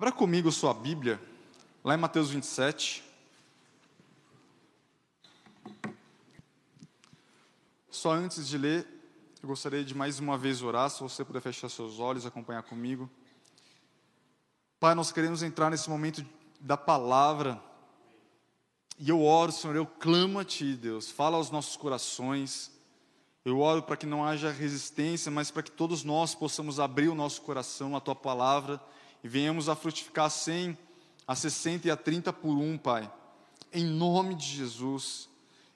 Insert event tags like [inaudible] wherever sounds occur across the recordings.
Abra comigo sua Bíblia, lá em Mateus 27. Só antes de ler, eu gostaria de mais uma vez orar, se você puder fechar seus olhos, acompanhar comigo. Pai, nós queremos entrar nesse momento da palavra, e eu oro, Senhor, eu clamo a Ti, Deus, fala aos nossos corações. Eu oro para que não haja resistência, mas para que todos nós possamos abrir o nosso coração à Tua palavra e venhamos a frutificar a 100, a 60 e a 30 por um, Pai. Em nome de Jesus.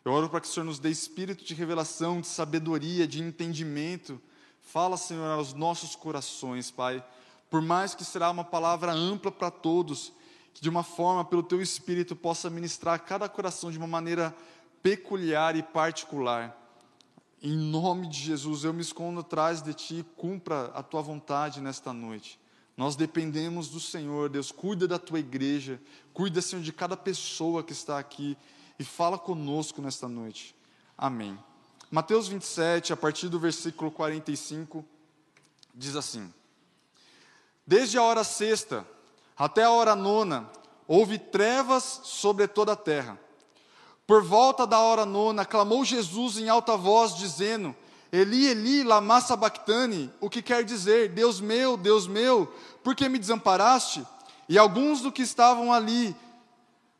Eu oro para que o Senhor nos dê espírito de revelação, de sabedoria, de entendimento. Fala, Senhor, aos nossos corações, Pai. Por mais que será uma palavra ampla para todos, que de uma forma, pelo Teu Espírito, possa ministrar a cada coração de uma maneira peculiar e particular. Em nome de Jesus, eu me escondo atrás de Ti, cumpra a Tua vontade nesta noite. Nós dependemos do Senhor, Deus, cuida da tua igreja, cuida, Senhor, de cada pessoa que está aqui e fala conosco nesta noite. Amém. Mateus 27, a partir do versículo 45, diz assim: Desde a hora sexta até a hora nona, houve trevas sobre toda a terra. Por volta da hora nona, clamou Jesus em alta voz, dizendo: Eli, Eli, lama sabachthani, o que quer dizer, Deus meu, Deus meu, por que me desamparaste? E alguns dos que estavam ali,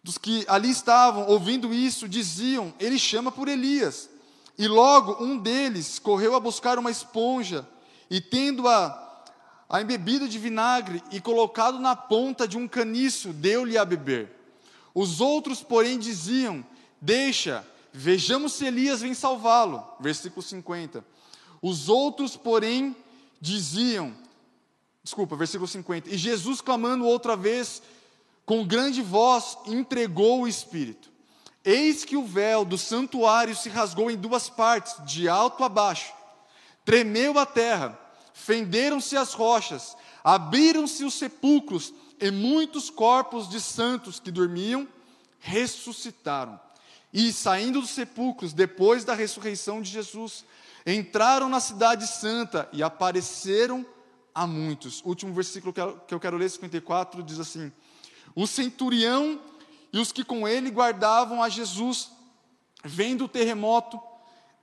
dos que ali estavam ouvindo isso, diziam, ele chama por Elias. E logo um deles correu a buscar uma esponja, e tendo-a a embebido de vinagre e colocado na ponta de um caniço, deu-lhe a beber. Os outros, porém, diziam: Deixa, Vejamos se Elias vem salvá-lo. Versículo 50. Os outros, porém, diziam, desculpa, versículo 50. E Jesus, clamando outra vez, com grande voz, entregou o Espírito. Eis que o véu do santuário se rasgou em duas partes, de alto a baixo. Tremeu a terra, fenderam-se as rochas, abriram-se os sepulcros, e muitos corpos de santos que dormiam ressuscitaram. E saindo dos sepulcros, depois da ressurreição de Jesus, entraram na cidade santa e apareceram a muitos. Último versículo que eu quero ler, 54, diz assim: O centurião e os que com ele guardavam a Jesus, vendo o terremoto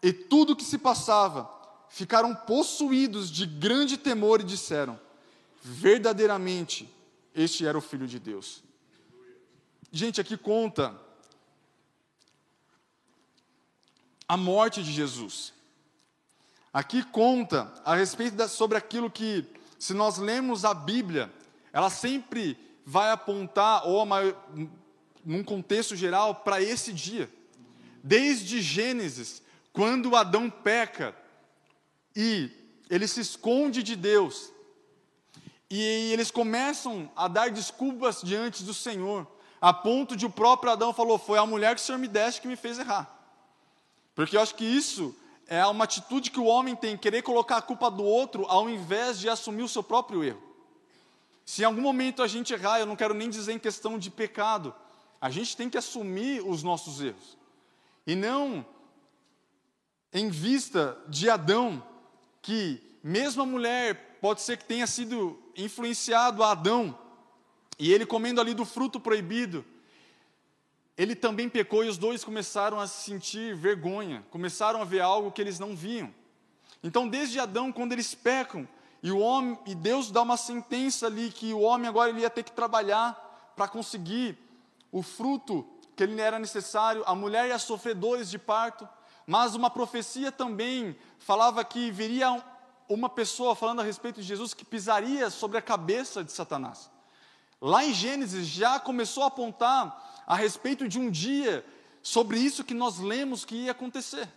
e tudo o que se passava, ficaram possuídos de grande temor e disseram: Verdadeiramente, este era o Filho de Deus. Gente, aqui conta a morte de Jesus. Aqui conta a respeito da, sobre aquilo que, se nós lemos a Bíblia, ela sempre vai apontar, ou maior, num contexto geral, para esse dia. Desde Gênesis, quando Adão peca e ele se esconde de Deus, e eles começam a dar desculpas diante do Senhor, a ponto de o próprio Adão falou: Foi a mulher que o Senhor me deste que me fez errar. Porque eu acho que isso é uma atitude que o homem tem, querer colocar a culpa do outro ao invés de assumir o seu próprio erro. Se em algum momento a gente errar, eu não quero nem dizer em questão de pecado, a gente tem que assumir os nossos erros. E não em vista de Adão, que mesmo a mulher pode ser que tenha sido influenciado a Adão, e ele comendo ali do fruto proibido, ele também pecou e os dois começaram a sentir vergonha, começaram a ver algo que eles não viam. Então, desde Adão, quando eles pecam, e o homem e Deus dá uma sentença ali que o homem agora ele ia ter que trabalhar para conseguir o fruto que ele era necessário, a mulher ia sofrer dores de parto, mas uma profecia também falava que viria uma pessoa falando a respeito de Jesus que pisaria sobre a cabeça de Satanás. Lá em Gênesis já começou a apontar a respeito de um dia sobre isso que nós lemos que ia acontecer.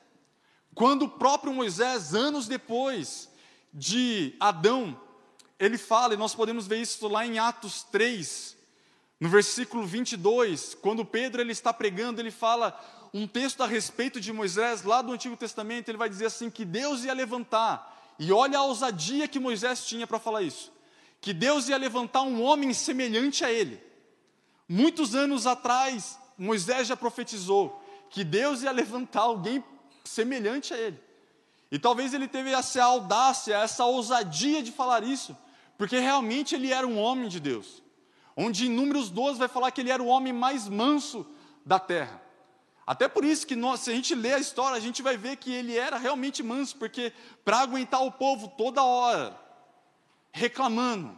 Quando o próprio Moisés, anos depois de Adão, ele fala, e nós podemos ver isso lá em Atos 3, no versículo 22, quando Pedro ele está pregando, ele fala um texto a respeito de Moisés, lá do Antigo Testamento, ele vai dizer assim: que Deus ia levantar, e olha a ousadia que Moisés tinha para falar isso, que Deus ia levantar um homem semelhante a ele Muitos anos atrás, Moisés já profetizou que Deus ia levantar alguém semelhante a ele. E talvez ele teve essa audácia, essa ousadia de falar isso, porque realmente ele era um homem de Deus. onde em Números 12 vai falar que ele era o homem mais manso da terra. Até por isso que nós, se a gente lê a história, a gente vai ver que ele era realmente manso, porque para aguentar o povo toda hora, reclamando,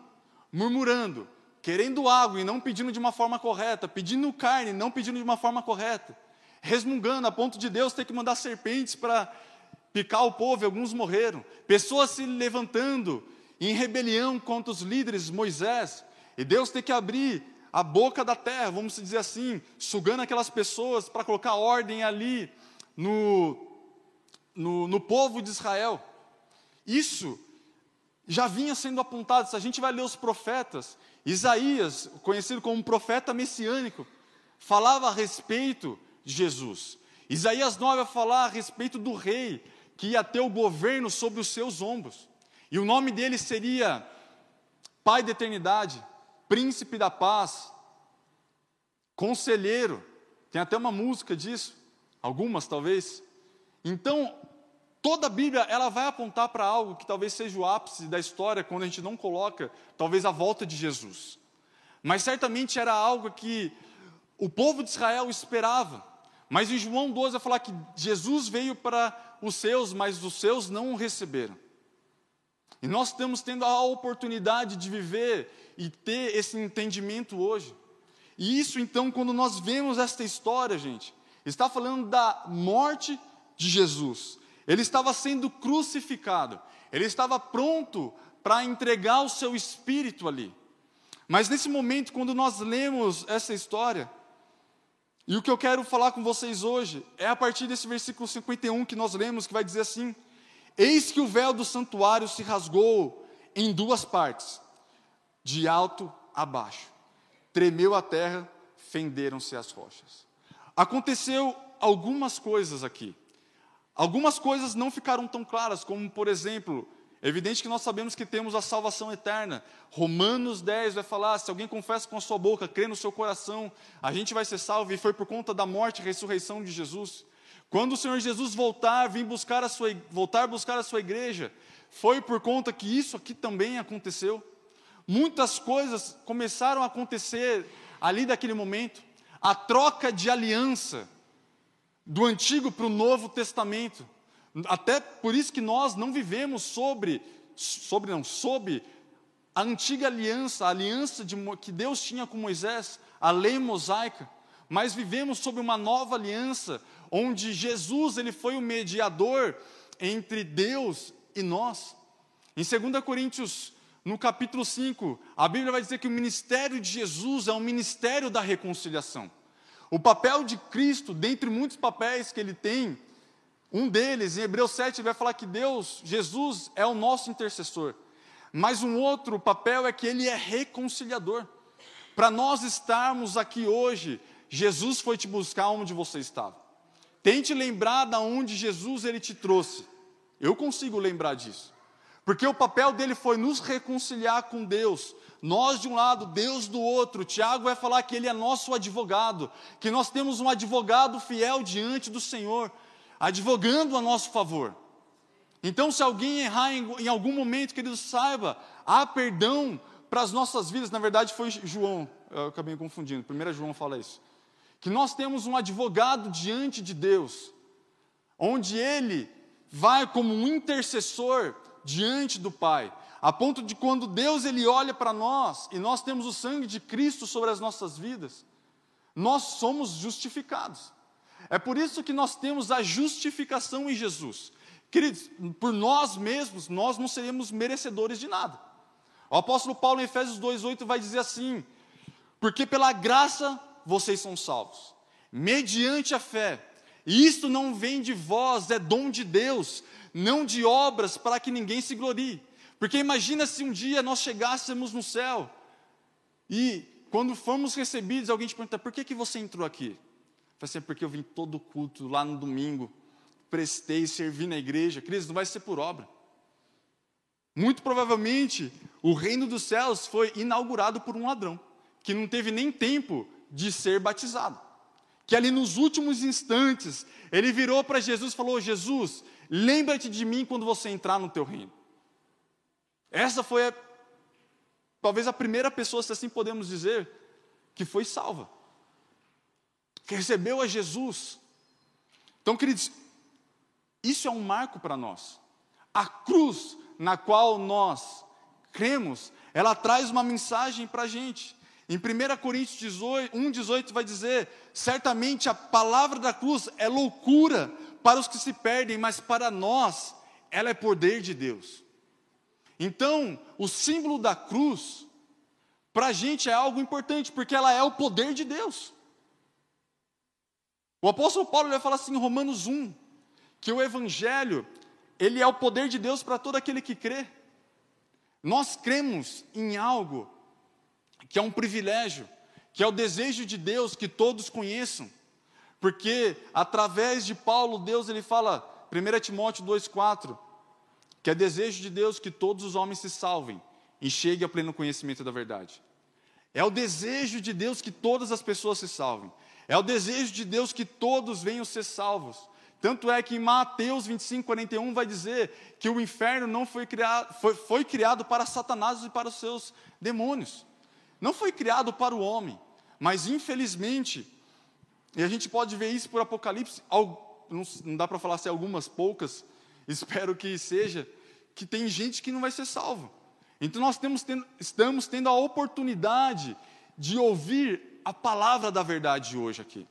murmurando, querendo água e não pedindo de uma forma correta, pedindo carne e não pedindo de uma forma correta, resmungando a ponto de Deus ter que mandar serpentes para picar o povo, e alguns morreram. Pessoas se levantando em rebelião contra os líderes Moisés, e Deus ter que abrir a boca da terra, vamos dizer assim, sugando aquelas pessoas para colocar ordem ali no, no, no povo de Israel. Isso já vinha sendo apontado, se a gente vai ler os profetas, Isaías, conhecido como profeta messiânico, falava a respeito de Jesus. Isaías 9 vai falar a respeito do rei que ia ter o governo sobre os seus ombros. E o nome dele seria Pai da Eternidade, príncipe da paz, conselheiro, tem até uma música disso, algumas talvez. Então, toda a Bíblia ela vai apontar para algo que talvez seja o ápice da história quando a gente não coloca, talvez a volta de Jesus. Mas certamente era algo que o povo de Israel esperava. Mas em João 12 vai falar que Jesus veio para os seus, mas os seus não o receberam. E nós estamos tendo a oportunidade de viver e ter esse entendimento hoje. E isso, então, quando nós vemos esta história, gente, está falando da morte de Jesus. Ele estava sendo crucificado, ele estava pronto para entregar o seu espírito ali. Mas nesse momento, quando nós lemos essa história, e o que eu quero falar com vocês hoje é a partir desse versículo 51 que nós lemos, que vai dizer assim: Eis que o véu do santuário se rasgou em duas partes, de alto a baixo. Tremeu a terra, fenderam-se as rochas. Aconteceu algumas coisas aqui. Algumas coisas não ficaram tão claras, como por exemplo, é evidente que nós sabemos que temos a salvação eterna. Romanos 10 vai falar: se alguém confessa com a sua boca, crê no seu coração, a gente vai ser salvo, e foi por conta da morte e ressurreição de Jesus. Quando o Senhor Jesus voltar, vir buscar a sua, voltar a buscar a sua igreja, foi por conta que isso aqui também aconteceu. Muitas coisas começaram a acontecer ali daquele momento. A troca de aliança do Antigo para o Novo Testamento. Até por isso que nós não vivemos sobre, sobre não, sob a antiga aliança, a aliança de, que Deus tinha com Moisés, a lei mosaica, mas vivemos sob uma nova aliança, onde Jesus ele foi o mediador entre Deus e nós. Em 2 Coríntios, no capítulo 5, a Bíblia vai dizer que o ministério de Jesus é um ministério da reconciliação. O papel de Cristo, dentre muitos papéis que ele tem, um deles, em Hebreus 7, vai falar que Deus, Jesus, é o nosso intercessor. Mas um outro papel é que ele é reconciliador. Para nós estarmos aqui hoje, Jesus foi te buscar onde você estava. Tente lembrar da onde Jesus ele te trouxe. Eu consigo lembrar disso. Porque o papel dele foi nos reconciliar com Deus. Nós de um lado, Deus do outro. Tiago vai falar que ele é nosso advogado, que nós temos um advogado fiel diante do Senhor, advogando a nosso favor. Então, se alguém errar em, em algum momento, querido, saiba, há perdão para as nossas vidas. Na verdade, foi João, eu acabei confundindo. Primeiro João fala isso que nós temos um advogado diante de Deus, onde ele vai como um intercessor diante do Pai, a ponto de quando Deus ele olha para nós e nós temos o sangue de Cristo sobre as nossas vidas, nós somos justificados. É por isso que nós temos a justificação em Jesus. Queridos, por nós mesmos, nós não seremos merecedores de nada. O apóstolo Paulo em Efésios 2:8 vai dizer assim: "Porque pela graça vocês são salvos, mediante a fé. E isto não vem de vós, é dom de Deus, não de obras para que ninguém se glorie. Porque imagina se um dia nós chegássemos no céu e quando formos recebidos, alguém te pergunta: por que, que você entrou aqui? Vai ser assim, porque eu vim todo culto lá no domingo, prestei, servi na igreja. Cris, não vai ser por obra. Muito provavelmente, o reino dos céus foi inaugurado por um ladrão, que não teve nem tempo de ser batizado. Que ali nos últimos instantes, ele virou para Jesus e falou: Jesus, lembra-te de mim quando você entrar no teu reino. Essa foi a, talvez a primeira pessoa, se assim podemos dizer, que foi salva, que recebeu a Jesus. Então, queridos, isso é um marco para nós. A cruz na qual nós cremos, ela traz uma mensagem para a gente. Em 1 Coríntios 18, 1,18 vai dizer: certamente a palavra da cruz é loucura para os que se perdem, mas para nós ela é poder de Deus. Então, o símbolo da cruz, para a gente é algo importante, porque ela é o poder de Deus. O apóstolo Paulo vai falar assim em Romanos 1, que o Evangelho, ele é o poder de Deus para todo aquele que crê. Nós cremos em algo que é um privilégio, que é o desejo de Deus que todos conheçam, porque através de Paulo, Deus ele fala, 1 Timóteo 2,4, que é desejo de Deus que todos os homens se salvem e cheguem ao pleno conhecimento da verdade. É o desejo de Deus que todas as pessoas se salvem. É o desejo de Deus que todos venham ser salvos. Tanto é que em Mateus 25, 41 vai dizer que o inferno não foi criado, foi, foi criado para Satanás e para os seus demônios. Não foi criado para o homem. Mas infelizmente, e a gente pode ver isso por Apocalipse, não dá para falar se algumas poucas, [laughs] espero que seja, que tem gente que não vai ser salvo. Então nós tendo, estamos tendo a oportunidade de ouvir a palavra da verdade hoje aqui.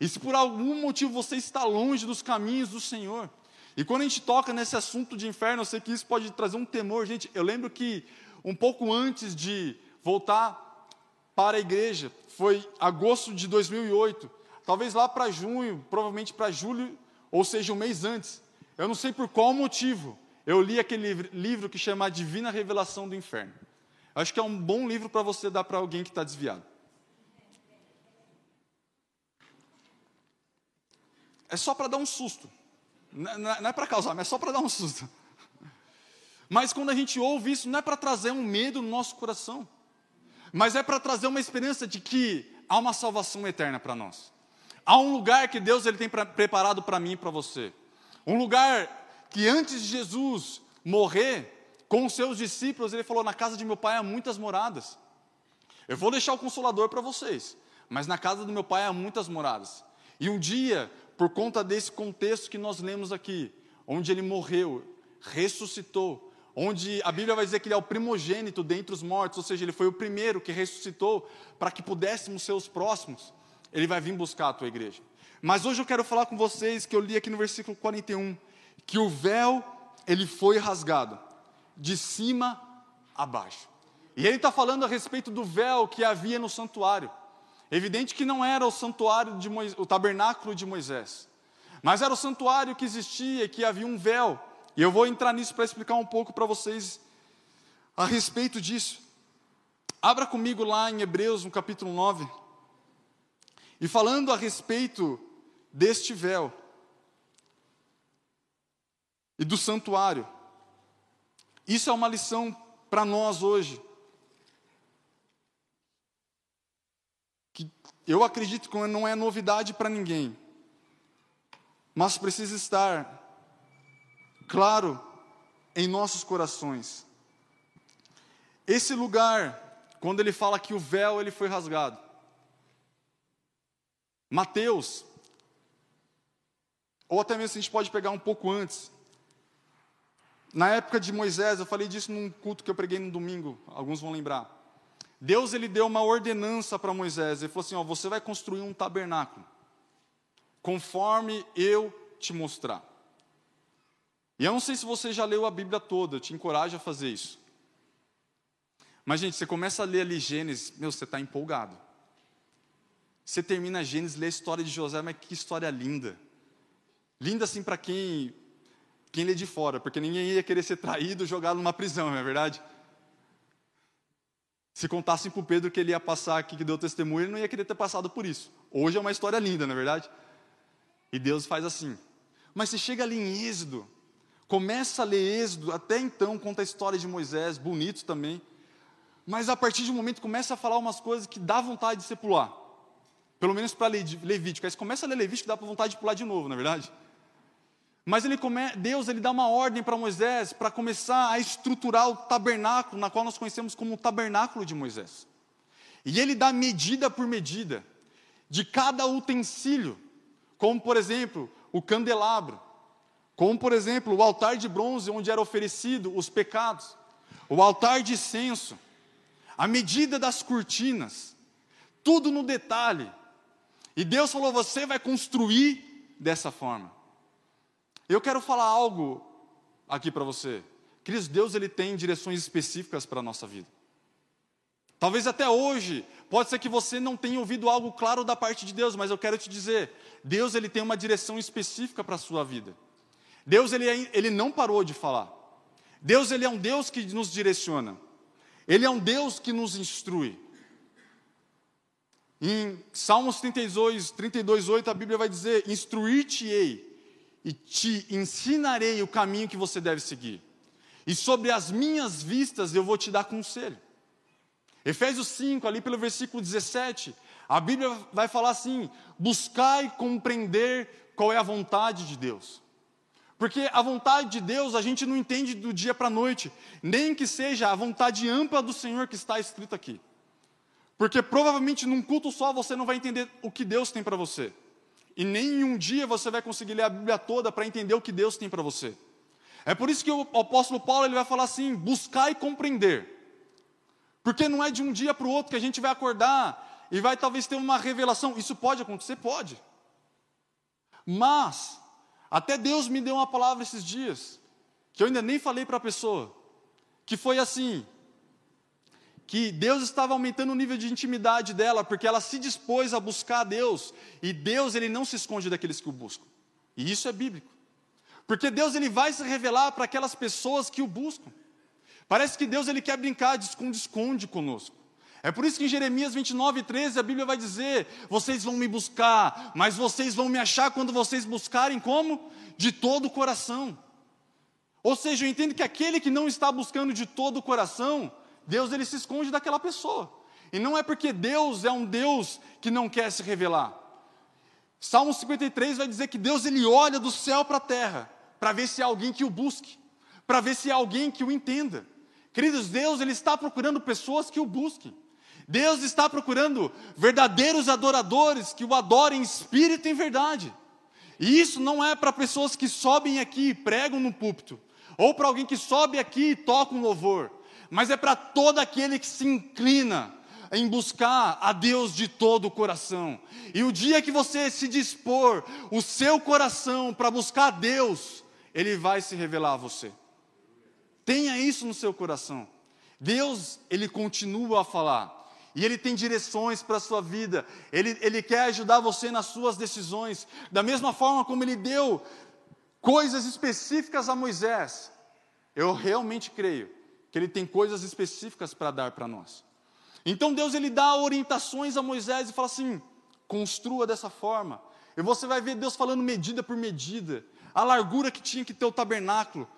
E se por algum motivo você está longe dos caminhos do Senhor, e quando a gente toca nesse assunto de inferno, eu sei que isso pode trazer um temor, gente. Eu lembro que um pouco antes de voltar para a igreja, foi agosto de 2008, talvez lá para junho, provavelmente para julho, ou seja, um mês antes. Eu não sei por qual motivo, eu li aquele livro que chama Divina Revelação do Inferno. Acho que é um bom livro para você dar para alguém que está desviado. É só para dar um susto. Não é para causar, mas é só para dar um susto. Mas quando a gente ouve isso, não é para trazer um medo no nosso coração, mas é para trazer uma esperança de que há uma salvação eterna para nós. Há um lugar que Deus ele tem pra, preparado para mim e para você. Um lugar que antes de Jesus morrer, com os seus discípulos, ele falou: Na casa de meu pai há muitas moradas. Eu vou deixar o consolador para vocês, mas na casa do meu pai há muitas moradas. E um dia, por conta desse contexto que nós lemos aqui, onde ele morreu, ressuscitou, onde a Bíblia vai dizer que ele é o primogênito dentre os mortos, ou seja, ele foi o primeiro que ressuscitou para que pudéssemos ser os próximos. Ele vai vir buscar a tua igreja. Mas hoje eu quero falar com vocês que eu li aqui no versículo 41, que o véu ele foi rasgado de cima a baixo. E ele está falando a respeito do véu que havia no santuário. Evidente que não era o santuário de Moisés, o tabernáculo de Moisés, mas era o santuário que existia, que havia um véu. E eu vou entrar nisso para explicar um pouco para vocês a respeito disso. Abra comigo lá em Hebreus, no capítulo 9. E falando a respeito deste véu e do santuário, isso é uma lição para nós hoje. Que eu acredito que não é novidade para ninguém, mas precisa estar claro em nossos corações. Esse lugar, quando ele fala que o véu ele foi rasgado, Mateus, ou até mesmo a gente pode pegar um pouco antes. Na época de Moisés, eu falei disso num culto que eu preguei no domingo, alguns vão lembrar. Deus ele deu uma ordenança para Moisés, ele falou assim: ó, você vai construir um tabernáculo, conforme eu te mostrar. E eu não sei se você já leu a Bíblia toda, eu te encorajo a fazer isso. Mas, gente, você começa a ler ali Gênesis, meu, você está empolgado. Você termina Gênesis, lê a história de José, mas que história linda. Linda assim para quem quem lê de fora, porque ninguém ia querer ser traído, jogado numa prisão, não é verdade? Se contassem para o Pedro que ele ia passar aqui, que deu testemunho, ele não ia querer ter passado por isso. Hoje é uma história linda, não é verdade? E Deus faz assim. Mas você chega ali em Êxodo, começa a ler Êxodo, até então conta a história de Moisés, bonito também. Mas a partir de um momento começa a falar umas coisas que dá vontade de se pular. Pelo menos para Levítico. Aí você começa a ler Levítico, dá vontade de pular de novo, na é verdade? Mas ele come, Deus ele dá uma ordem para Moisés para começar a estruturar o tabernáculo, na qual nós conhecemos como o tabernáculo de Moisés. E ele dá medida por medida de cada utensílio, como por exemplo, o candelabro, como por exemplo, o altar de bronze onde era oferecido os pecados, o altar de incenso, a medida das cortinas, tudo no detalhe. E Deus falou: "Você vai construir dessa forma". Eu quero falar algo aqui para você. Queridos, Deus ele tem direções específicas para a nossa vida. Talvez até hoje, pode ser que você não tenha ouvido algo claro da parte de Deus, mas eu quero te dizer, Deus ele tem uma direção específica para a sua vida. Deus ele, é, ele não parou de falar. Deus ele é um Deus que nos direciona. Ele é um Deus que nos instrui. Em Salmos 32, 32, 8, a Bíblia vai dizer: Instruir-te-ei e te ensinarei o caminho que você deve seguir. E sobre as minhas vistas eu vou te dar conselho. Efésios 5, ali pelo versículo 17, a Bíblia vai falar assim: buscai compreender qual é a vontade de Deus. Porque a vontade de Deus a gente não entende do dia para a noite, nem que seja a vontade ampla do Senhor que está escrito aqui. Porque provavelmente num culto só você não vai entender o que Deus tem para você. E nem em um dia você vai conseguir ler a Bíblia toda para entender o que Deus tem para você. É por isso que o apóstolo Paulo ele vai falar assim: buscar e compreender. Porque não é de um dia para o outro que a gente vai acordar e vai talvez ter uma revelação. Isso pode acontecer? Pode. Mas, até Deus me deu uma palavra esses dias, que eu ainda nem falei para a pessoa, que foi assim: que Deus estava aumentando o nível de intimidade dela, porque ela se dispôs a buscar a Deus, e Deus ele não se esconde daqueles que o buscam. E isso é bíblico. Porque Deus ele vai se revelar para aquelas pessoas que o buscam. Parece que Deus ele quer brincar de esconde-esconde conosco. É por isso que em Jeremias 29, 13 a Bíblia vai dizer: Vocês vão me buscar, mas vocês vão me achar quando vocês buscarem como? De todo o coração. Ou seja, eu entendo que aquele que não está buscando de todo o coração, Deus ele se esconde daquela pessoa. E não é porque Deus é um Deus que não quer se revelar. Salmo 53 vai dizer que Deus ele olha do céu para a terra para ver se há alguém que o busque, para ver se há alguém que o entenda. Queridos, Deus ele está procurando pessoas que o busquem. Deus está procurando verdadeiros adoradores que o adorem em espírito e em verdade. E isso não é para pessoas que sobem aqui e pregam no púlpito, ou para alguém que sobe aqui e toca um louvor mas é para todo aquele que se inclina em buscar a Deus de todo o coração. E o dia que você se dispor o seu coração para buscar a Deus, Ele vai se revelar a você. Tenha isso no seu coração. Deus, Ele continua a falar. E Ele tem direções para a sua vida. Ele, ele quer ajudar você nas suas decisões. Da mesma forma como Ele deu coisas específicas a Moisés. Eu realmente creio que ele tem coisas específicas para dar para nós. Então Deus ele dá orientações a Moisés e fala assim: construa dessa forma. E você vai ver Deus falando medida por medida, a largura que tinha que ter o tabernáculo,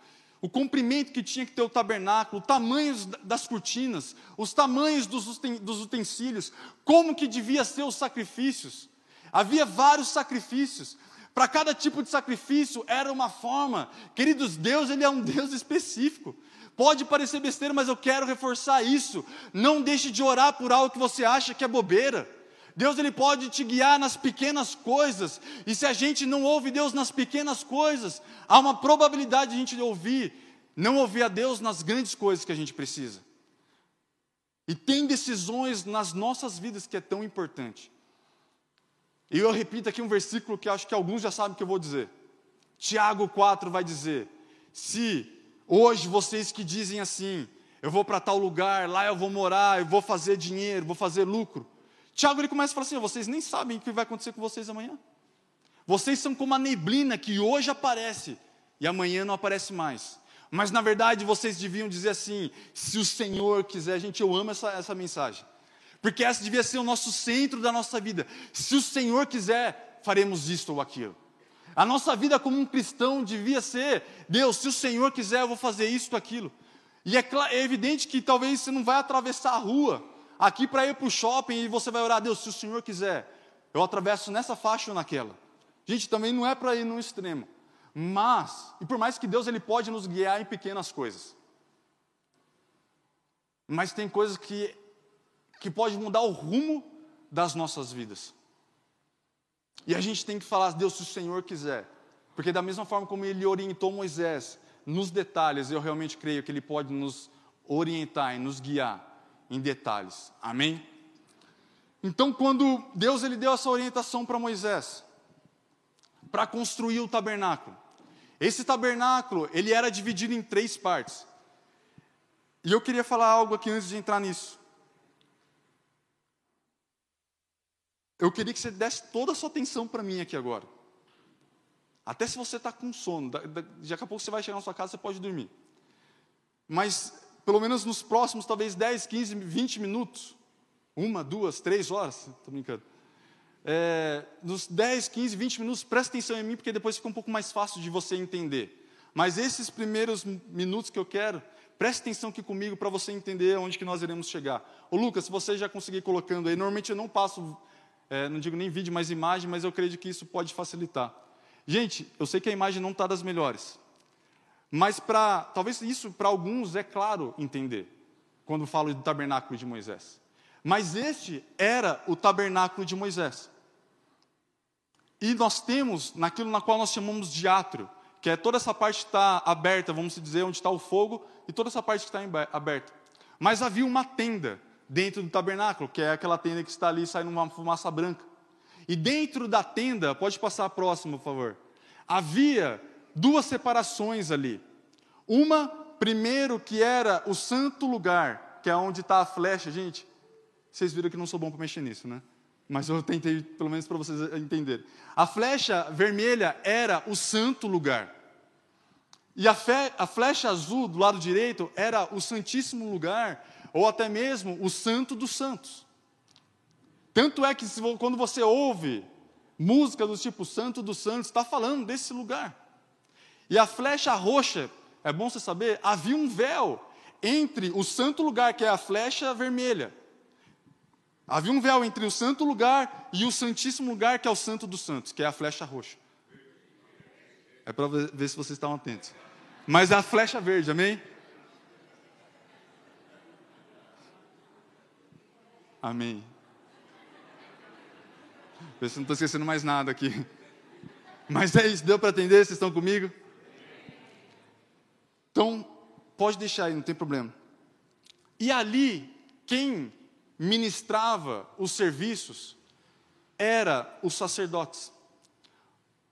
o comprimento que tinha que ter o tabernáculo, o tamanho das cortinas, os tamanhos dos utensílios, como que devia ser os sacrifícios. Havia vários sacrifícios. Para cada tipo de sacrifício era uma forma. Queridos, Deus ele é um Deus específico. Pode parecer besteira, mas eu quero reforçar isso. Não deixe de orar por algo que você acha que é bobeira. Deus ele pode te guiar nas pequenas coisas. E se a gente não ouve Deus nas pequenas coisas, há uma probabilidade de a gente ouvir, não ouvir a Deus nas grandes coisas que a gente precisa. E tem decisões nas nossas vidas que é tão importante. E eu repito aqui um versículo que acho que alguns já sabem o que eu vou dizer. Tiago 4 vai dizer: Se Hoje, vocês que dizem assim, eu vou para tal lugar, lá eu vou morar, eu vou fazer dinheiro, vou fazer lucro. Tiago ele começa a falar assim: vocês nem sabem o que vai acontecer com vocês amanhã. Vocês são como a neblina que hoje aparece e amanhã não aparece mais. Mas na verdade vocês deviam dizer assim: se o Senhor quiser, gente, eu amo essa, essa mensagem, porque essa devia ser o nosso centro da nossa vida. Se o Senhor quiser, faremos isto ou aquilo. A nossa vida como um cristão devia ser: Deus, se o Senhor quiser, eu vou fazer isso ou aquilo. E é, é, evidente que talvez você não vai atravessar a rua aqui para ir para o shopping e você vai orar: Deus, se o Senhor quiser, eu atravesso nessa faixa ou naquela. Gente, também não é para ir no extremo. Mas, e por mais que Deus ele pode nos guiar em pequenas coisas, mas tem coisas que, que pode mudar o rumo das nossas vidas. E a gente tem que falar, Deus, se o Senhor quiser. Porque da mesma forma como ele orientou Moisés nos detalhes, eu realmente creio que ele pode nos orientar e nos guiar em detalhes. Amém? Então, quando Deus ele deu essa orientação para Moisés, para construir o tabernáculo, esse tabernáculo, ele era dividido em três partes. E eu queria falar algo aqui antes de entrar nisso. Eu queria que você desse toda a sua atenção para mim aqui agora. Até se você está com sono, daqui a pouco você vai chegar na sua casa, você pode dormir. Mas, pelo menos nos próximos, talvez 10, 15, 20 minutos, uma, duas, três horas, estou brincando. É, nos 10, 15, 20 minutos, presta atenção em mim, porque depois fica um pouco mais fácil de você entender. Mas esses primeiros minutos que eu quero, preste atenção aqui comigo para você entender onde que nós iremos chegar. Ô Lucas, se você já conseguir colocando aí, normalmente eu não passo, é, não digo nem vídeo, mas imagem, mas eu creio que isso pode facilitar. Gente, eu sei que a imagem não está das melhores, mas para talvez isso para alguns é claro entender quando falo do tabernáculo de Moisés. Mas este era o tabernáculo de Moisés. E nós temos naquilo na qual nós chamamos de átrio, que é toda essa parte que está aberta, vamos dizer, onde está o fogo, e toda essa parte que está aberta. Mas havia uma tenda dentro do tabernáculo, que é aquela tenda que está ali saindo uma fumaça branca. E dentro da tenda, pode passar próximo, por favor. Havia duas separações ali. Uma, primeiro, que era o santo lugar, que é onde está a flecha. Gente, vocês viram que não sou bom para mexer nisso, né? Mas eu tentei, pelo menos para vocês entenderem. A flecha vermelha era o santo lugar. E a, fe, a flecha azul do lado direito era o santíssimo lugar, ou até mesmo o santo dos santos. Tanto é que quando você ouve música do tipo Santo dos Santos, está falando desse lugar. E a flecha roxa, é bom você saber, havia um véu entre o santo lugar, que é a flecha vermelha. Havia um véu entre o santo lugar e o santíssimo lugar, que é o santo dos santos, que é a flecha roxa. É para ver se vocês estão atentos. Mas é a flecha verde, amém? Amém. Ver se não estou esquecendo mais nada aqui. Mas é isso, deu para atender? Vocês estão comigo? Então, pode deixar aí, não tem problema. E ali, quem ministrava os serviços era os sacerdotes.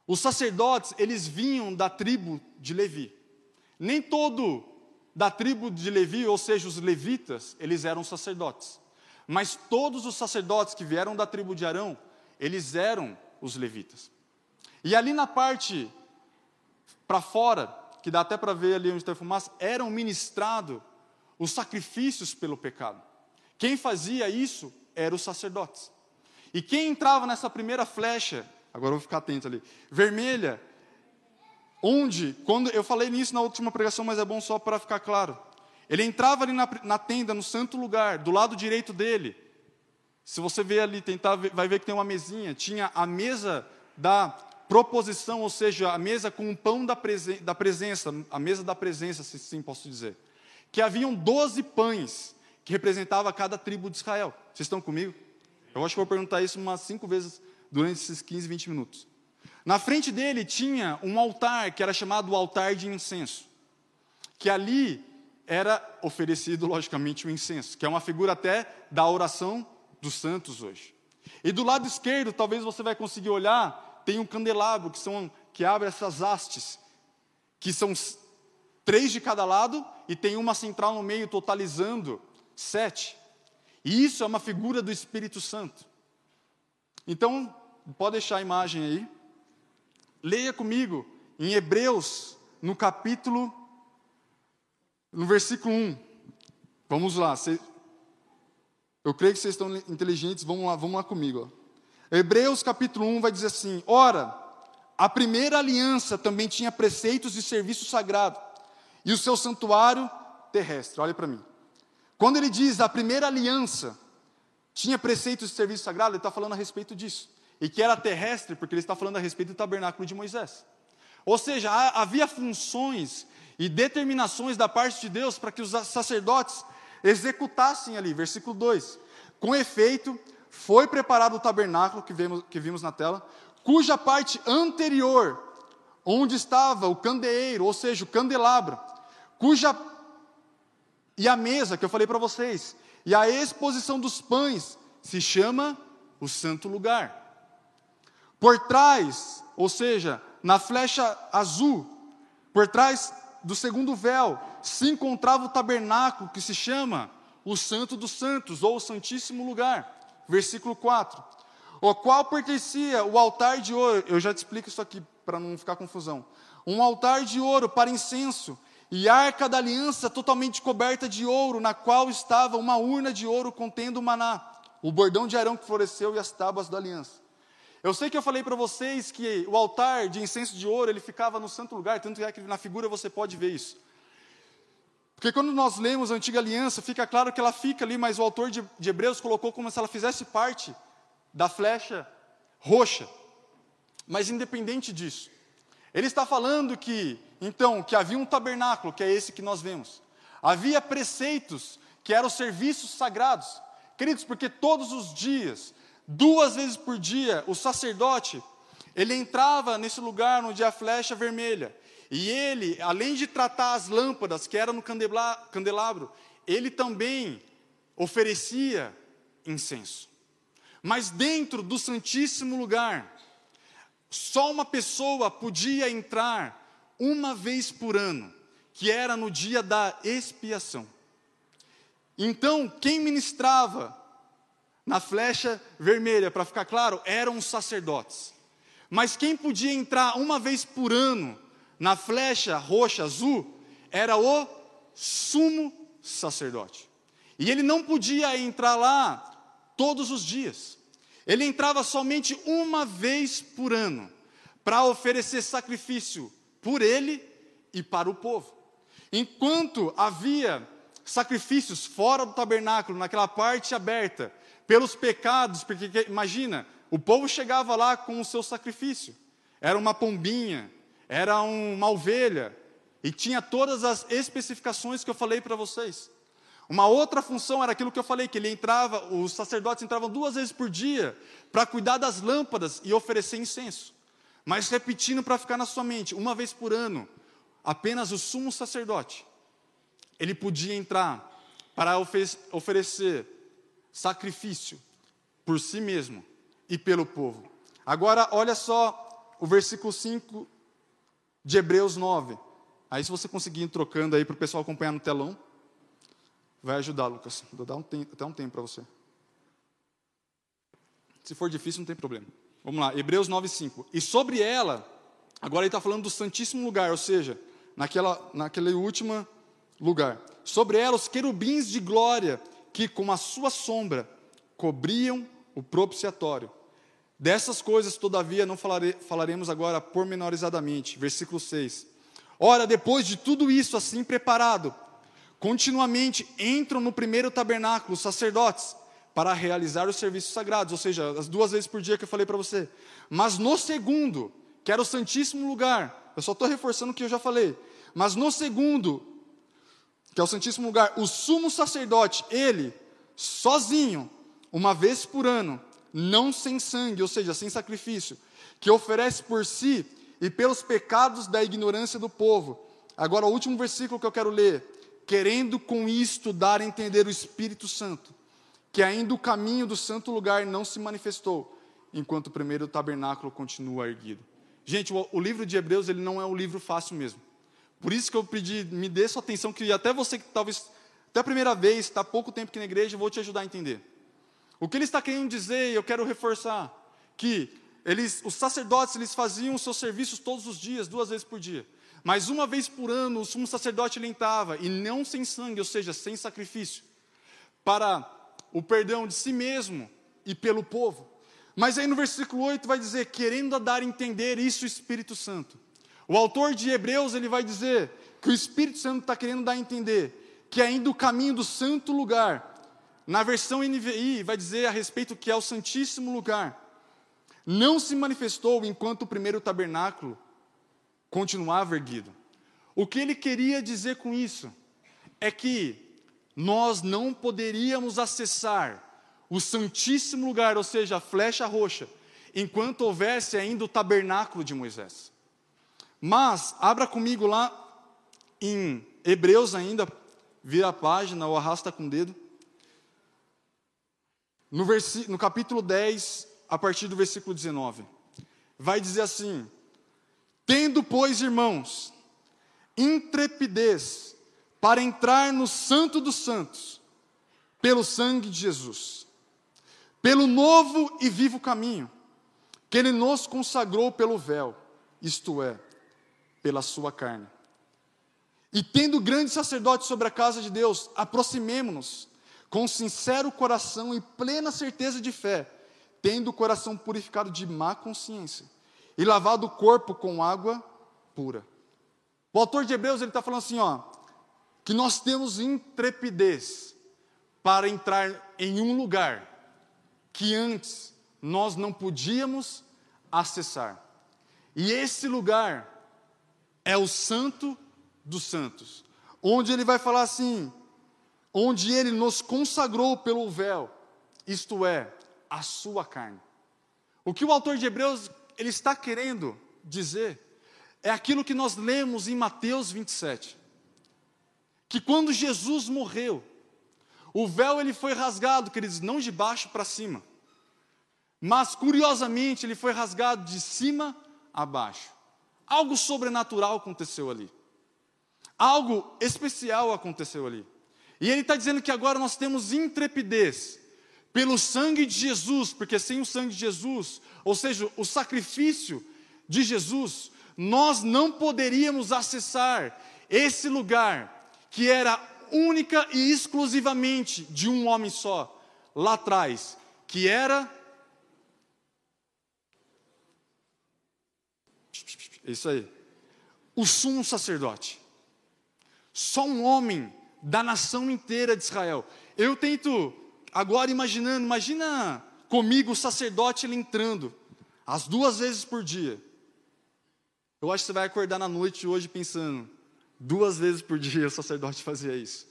Os sacerdotes, eles vinham da tribo de Levi. Nem todo da tribo de Levi, ou seja, os levitas, eles eram sacerdotes. Mas todos os sacerdotes que vieram da tribo de Arão, eles eram os levitas. E ali na parte para fora, que dá até para ver ali onde está a fumaça, eram ministrados os sacrifícios pelo pecado. Quem fazia isso eram os sacerdotes. E quem entrava nessa primeira flecha, agora eu vou ficar atento ali, vermelha, onde, quando eu falei nisso na última pregação, mas é bom só para ficar claro. Ele entrava ali na, na tenda, no santo lugar, do lado direito dele, se você ver ali, tentar, vai ver que tem uma mesinha. Tinha a mesa da proposição, ou seja, a mesa com o pão da, presen da presença, a mesa da presença, se assim posso dizer. Que haviam doze pães que representava cada tribo de Israel. Vocês estão comigo? Eu acho que vou perguntar isso umas cinco vezes durante esses 15, 20 minutos. Na frente dele tinha um altar que era chamado altar de incenso. Que ali era oferecido, logicamente, o incenso, que é uma figura até da oração dos santos hoje. E do lado esquerdo, talvez você vai conseguir olhar, tem um candelabro que, são, que abre essas hastes, que são três de cada lado e tem uma central no meio, totalizando sete. E isso é uma figura do Espírito Santo. Então, pode deixar a imagem aí. Leia comigo em Hebreus, no capítulo, no versículo 1. Vamos lá, eu creio que vocês estão inteligentes, vamos lá, vamos lá comigo. Ó. Hebreus capítulo 1 vai dizer assim: Ora, a primeira aliança também tinha preceitos de serviço sagrado e o seu santuário terrestre. Olha para mim. Quando ele diz a primeira aliança tinha preceitos de serviço sagrado, ele está falando a respeito disso. E que era terrestre, porque ele está falando a respeito do tabernáculo de Moisés. Ou seja, havia funções e determinações da parte de Deus para que os sacerdotes executassem ali. Versículo 2: Com efeito, foi preparado o tabernáculo que vimos, que vimos na tela, cuja parte anterior, onde estava o candeeiro, ou seja, o candelabro, cuja e a mesa que eu falei para vocês, e a exposição dos pães se chama o santo lugar. Por trás, ou seja, na flecha azul, por trás do segundo véu, se encontrava o tabernáculo que se chama o Santo dos Santos, ou o Santíssimo Lugar. Versículo 4. O qual pertencia o altar de ouro, eu já te explico isso aqui para não ficar confusão. Um altar de ouro para incenso, e arca da aliança totalmente coberta de ouro, na qual estava uma urna de ouro contendo o maná, o bordão de Arão que floresceu e as tábuas da aliança. Eu sei que eu falei para vocês que o altar de incenso de ouro, ele ficava no santo lugar, tanto é que na figura você pode ver isso. Porque quando nós lemos a antiga aliança, fica claro que ela fica ali, mas o autor de, de Hebreus colocou como se ela fizesse parte da flecha roxa. Mas independente disso, ele está falando que, então, que havia um tabernáculo, que é esse que nós vemos. Havia preceitos, que eram os serviços sagrados. Queridos, porque todos os dias Duas vezes por dia, o sacerdote, ele entrava nesse lugar onde a flecha vermelha. E ele, além de tratar as lâmpadas que eram no candelabro, ele também oferecia incenso. Mas dentro do Santíssimo Lugar, só uma pessoa podia entrar uma vez por ano, que era no dia da expiação. Então, quem ministrava na flecha vermelha, para ficar claro, eram os sacerdotes. Mas quem podia entrar uma vez por ano na flecha roxa azul era o sumo sacerdote. E ele não podia entrar lá todos os dias. Ele entrava somente uma vez por ano para oferecer sacrifício por ele e para o povo. Enquanto havia sacrifícios fora do tabernáculo, naquela parte aberta, pelos pecados, porque imagina, o povo chegava lá com o seu sacrifício. Era uma pombinha, era uma ovelha, e tinha todas as especificações que eu falei para vocês. Uma outra função era aquilo que eu falei, que ele entrava, os sacerdotes entravam duas vezes por dia para cuidar das lâmpadas e oferecer incenso. Mas repetindo para ficar na sua mente, uma vez por ano, apenas o sumo sacerdote, ele podia entrar para oferecer sacrifício por si mesmo e pelo povo. Agora, olha só o versículo 5 de Hebreus 9. Aí, se você conseguir ir trocando aí para o pessoal acompanhar no telão, vai ajudar, Lucas. Vou dar um tempo, até um tempo para você. Se for difícil, não tem problema. Vamos lá, Hebreus 9, 5. E sobre ela, agora ele está falando do Santíssimo Lugar, ou seja, naquela, naquele último lugar. Sobre ela, os querubins de glória que, com a sua sombra, cobriam o propiciatório. Dessas coisas, todavia, não falare, falaremos agora pormenorizadamente. Versículo 6. Ora, depois de tudo isso assim preparado, continuamente entram no primeiro tabernáculo os sacerdotes para realizar os serviços sagrados, ou seja, as duas vezes por dia que eu falei para você. Mas no segundo, que era o Santíssimo Lugar, eu só estou reforçando o que eu já falei, mas no segundo, que é o Santíssimo Lugar, o sumo sacerdote, ele, sozinho, uma vez por ano, não sem sangue, ou seja, sem sacrifício, que oferece por si e pelos pecados da ignorância do povo. Agora, o último versículo que eu quero ler. Querendo com isto dar a entender o Espírito Santo, que ainda o caminho do santo lugar não se manifestou, enquanto o primeiro tabernáculo continua erguido. Gente, o, o livro de Hebreus ele não é um livro fácil mesmo. Por isso que eu pedi, me dê sua atenção, que até você que talvez, até a primeira vez, está pouco tempo aqui na igreja, eu vou te ajudar a entender. O que ele está querendo dizer, eu quero reforçar, que eles, os sacerdotes, eles faziam seus serviços todos os dias, duas vezes por dia. Mas uma vez por ano, o sumo sacerdote lentava, e não sem sangue, ou seja, sem sacrifício, para o perdão de si mesmo e pelo povo. Mas aí no versículo 8 vai dizer, querendo dar a entender isso o Espírito Santo. O autor de Hebreus ele vai dizer que o Espírito Santo está querendo dar a entender que ainda o caminho do santo lugar, na versão NVI, vai dizer a respeito que é o Santíssimo Lugar, não se manifestou enquanto o primeiro tabernáculo continuava erguido. O que ele queria dizer com isso é que nós não poderíamos acessar o Santíssimo Lugar, ou seja, a flecha roxa, enquanto houvesse ainda o tabernáculo de Moisés. Mas, abra comigo lá em Hebreus ainda, vira a página ou arrasta com o dedo. No, no capítulo 10, a partir do versículo 19, vai dizer assim: Tendo, pois, irmãos, intrepidez para entrar no Santo dos Santos, pelo sangue de Jesus, pelo novo e vivo caminho, que Ele nos consagrou pelo véu, isto é, pela sua carne. E tendo grande sacerdote sobre a casa de Deus, aproximemo-nos com sincero coração e plena certeza de fé, tendo o coração purificado de má consciência e lavado o corpo com água pura. O autor de Hebreus ele está falando assim, ó, que nós temos intrepidez para entrar em um lugar que antes nós não podíamos acessar. E esse lugar é o Santo dos Santos, onde ele vai falar assim: onde ele nos consagrou pelo véu, isto é, a sua carne. O que o autor de Hebreus ele está querendo dizer é aquilo que nós lemos em Mateus 27. Que quando Jesus morreu, o véu ele foi rasgado, queridos, não de baixo para cima, mas curiosamente ele foi rasgado de cima a baixo. Algo sobrenatural aconteceu ali. Algo especial aconteceu ali. E ele está dizendo que agora nós temos intrepidez pelo sangue de Jesus, porque sem o sangue de Jesus, ou seja, o sacrifício de Jesus, nós não poderíamos acessar esse lugar que era única e exclusivamente de um homem só, lá atrás, que era. Isso aí. O sumo sacerdote. Só um homem da nação inteira de Israel. Eu tento, agora imaginando, imagina comigo o sacerdote ele entrando, as duas vezes por dia. Eu acho que você vai acordar na noite hoje pensando, duas vezes por dia o sacerdote [laughs] fazia isso.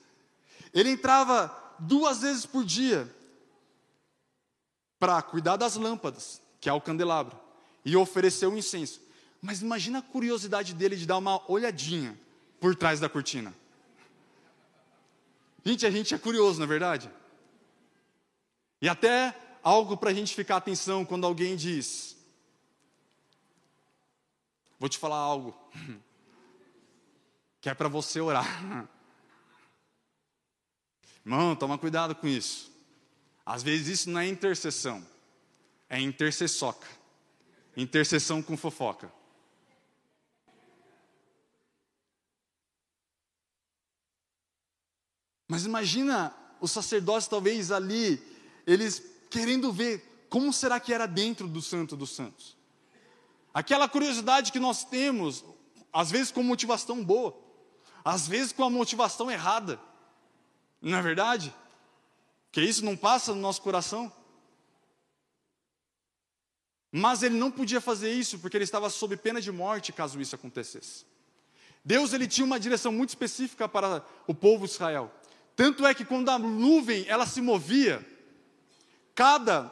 Ele entrava duas vezes por dia para cuidar das lâmpadas, que é o candelabro, e oferecer o incenso. Mas imagina a curiosidade dele de dar uma olhadinha por trás da cortina. Gente, a gente é curioso, não é verdade? E até algo para a gente ficar atenção quando alguém diz: Vou te falar algo, [laughs] que é para você orar. [laughs] Irmão, toma cuidado com isso. Às vezes isso não é intercessão, é intercessoca. Intercessão com fofoca. Mas imagina os sacerdotes talvez ali, eles querendo ver como será que era dentro do Santo dos Santos. Aquela curiosidade que nós temos, às vezes com motivação boa, às vezes com a motivação errada. Não é verdade? Que isso não passa no nosso coração. Mas ele não podia fazer isso porque ele estava sob pena de morte caso isso acontecesse. Deus ele tinha uma direção muito específica para o povo de Israel. Tanto é que quando a nuvem ela se movia, cada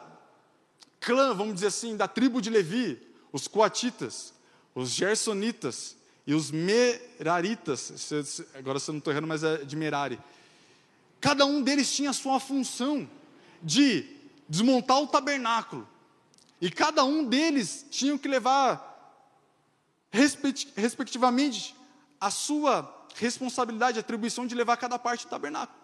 clã, vamos dizer assim, da tribo de Levi, os coatitas, os gersonitas e os meraritas, agora se eu não estou errando, mas é de Merari. Cada um deles tinha a sua função de desmontar o tabernáculo. E cada um deles tinha que levar, respectivamente, a sua responsabilidade, atribuição de levar cada parte do tabernáculo.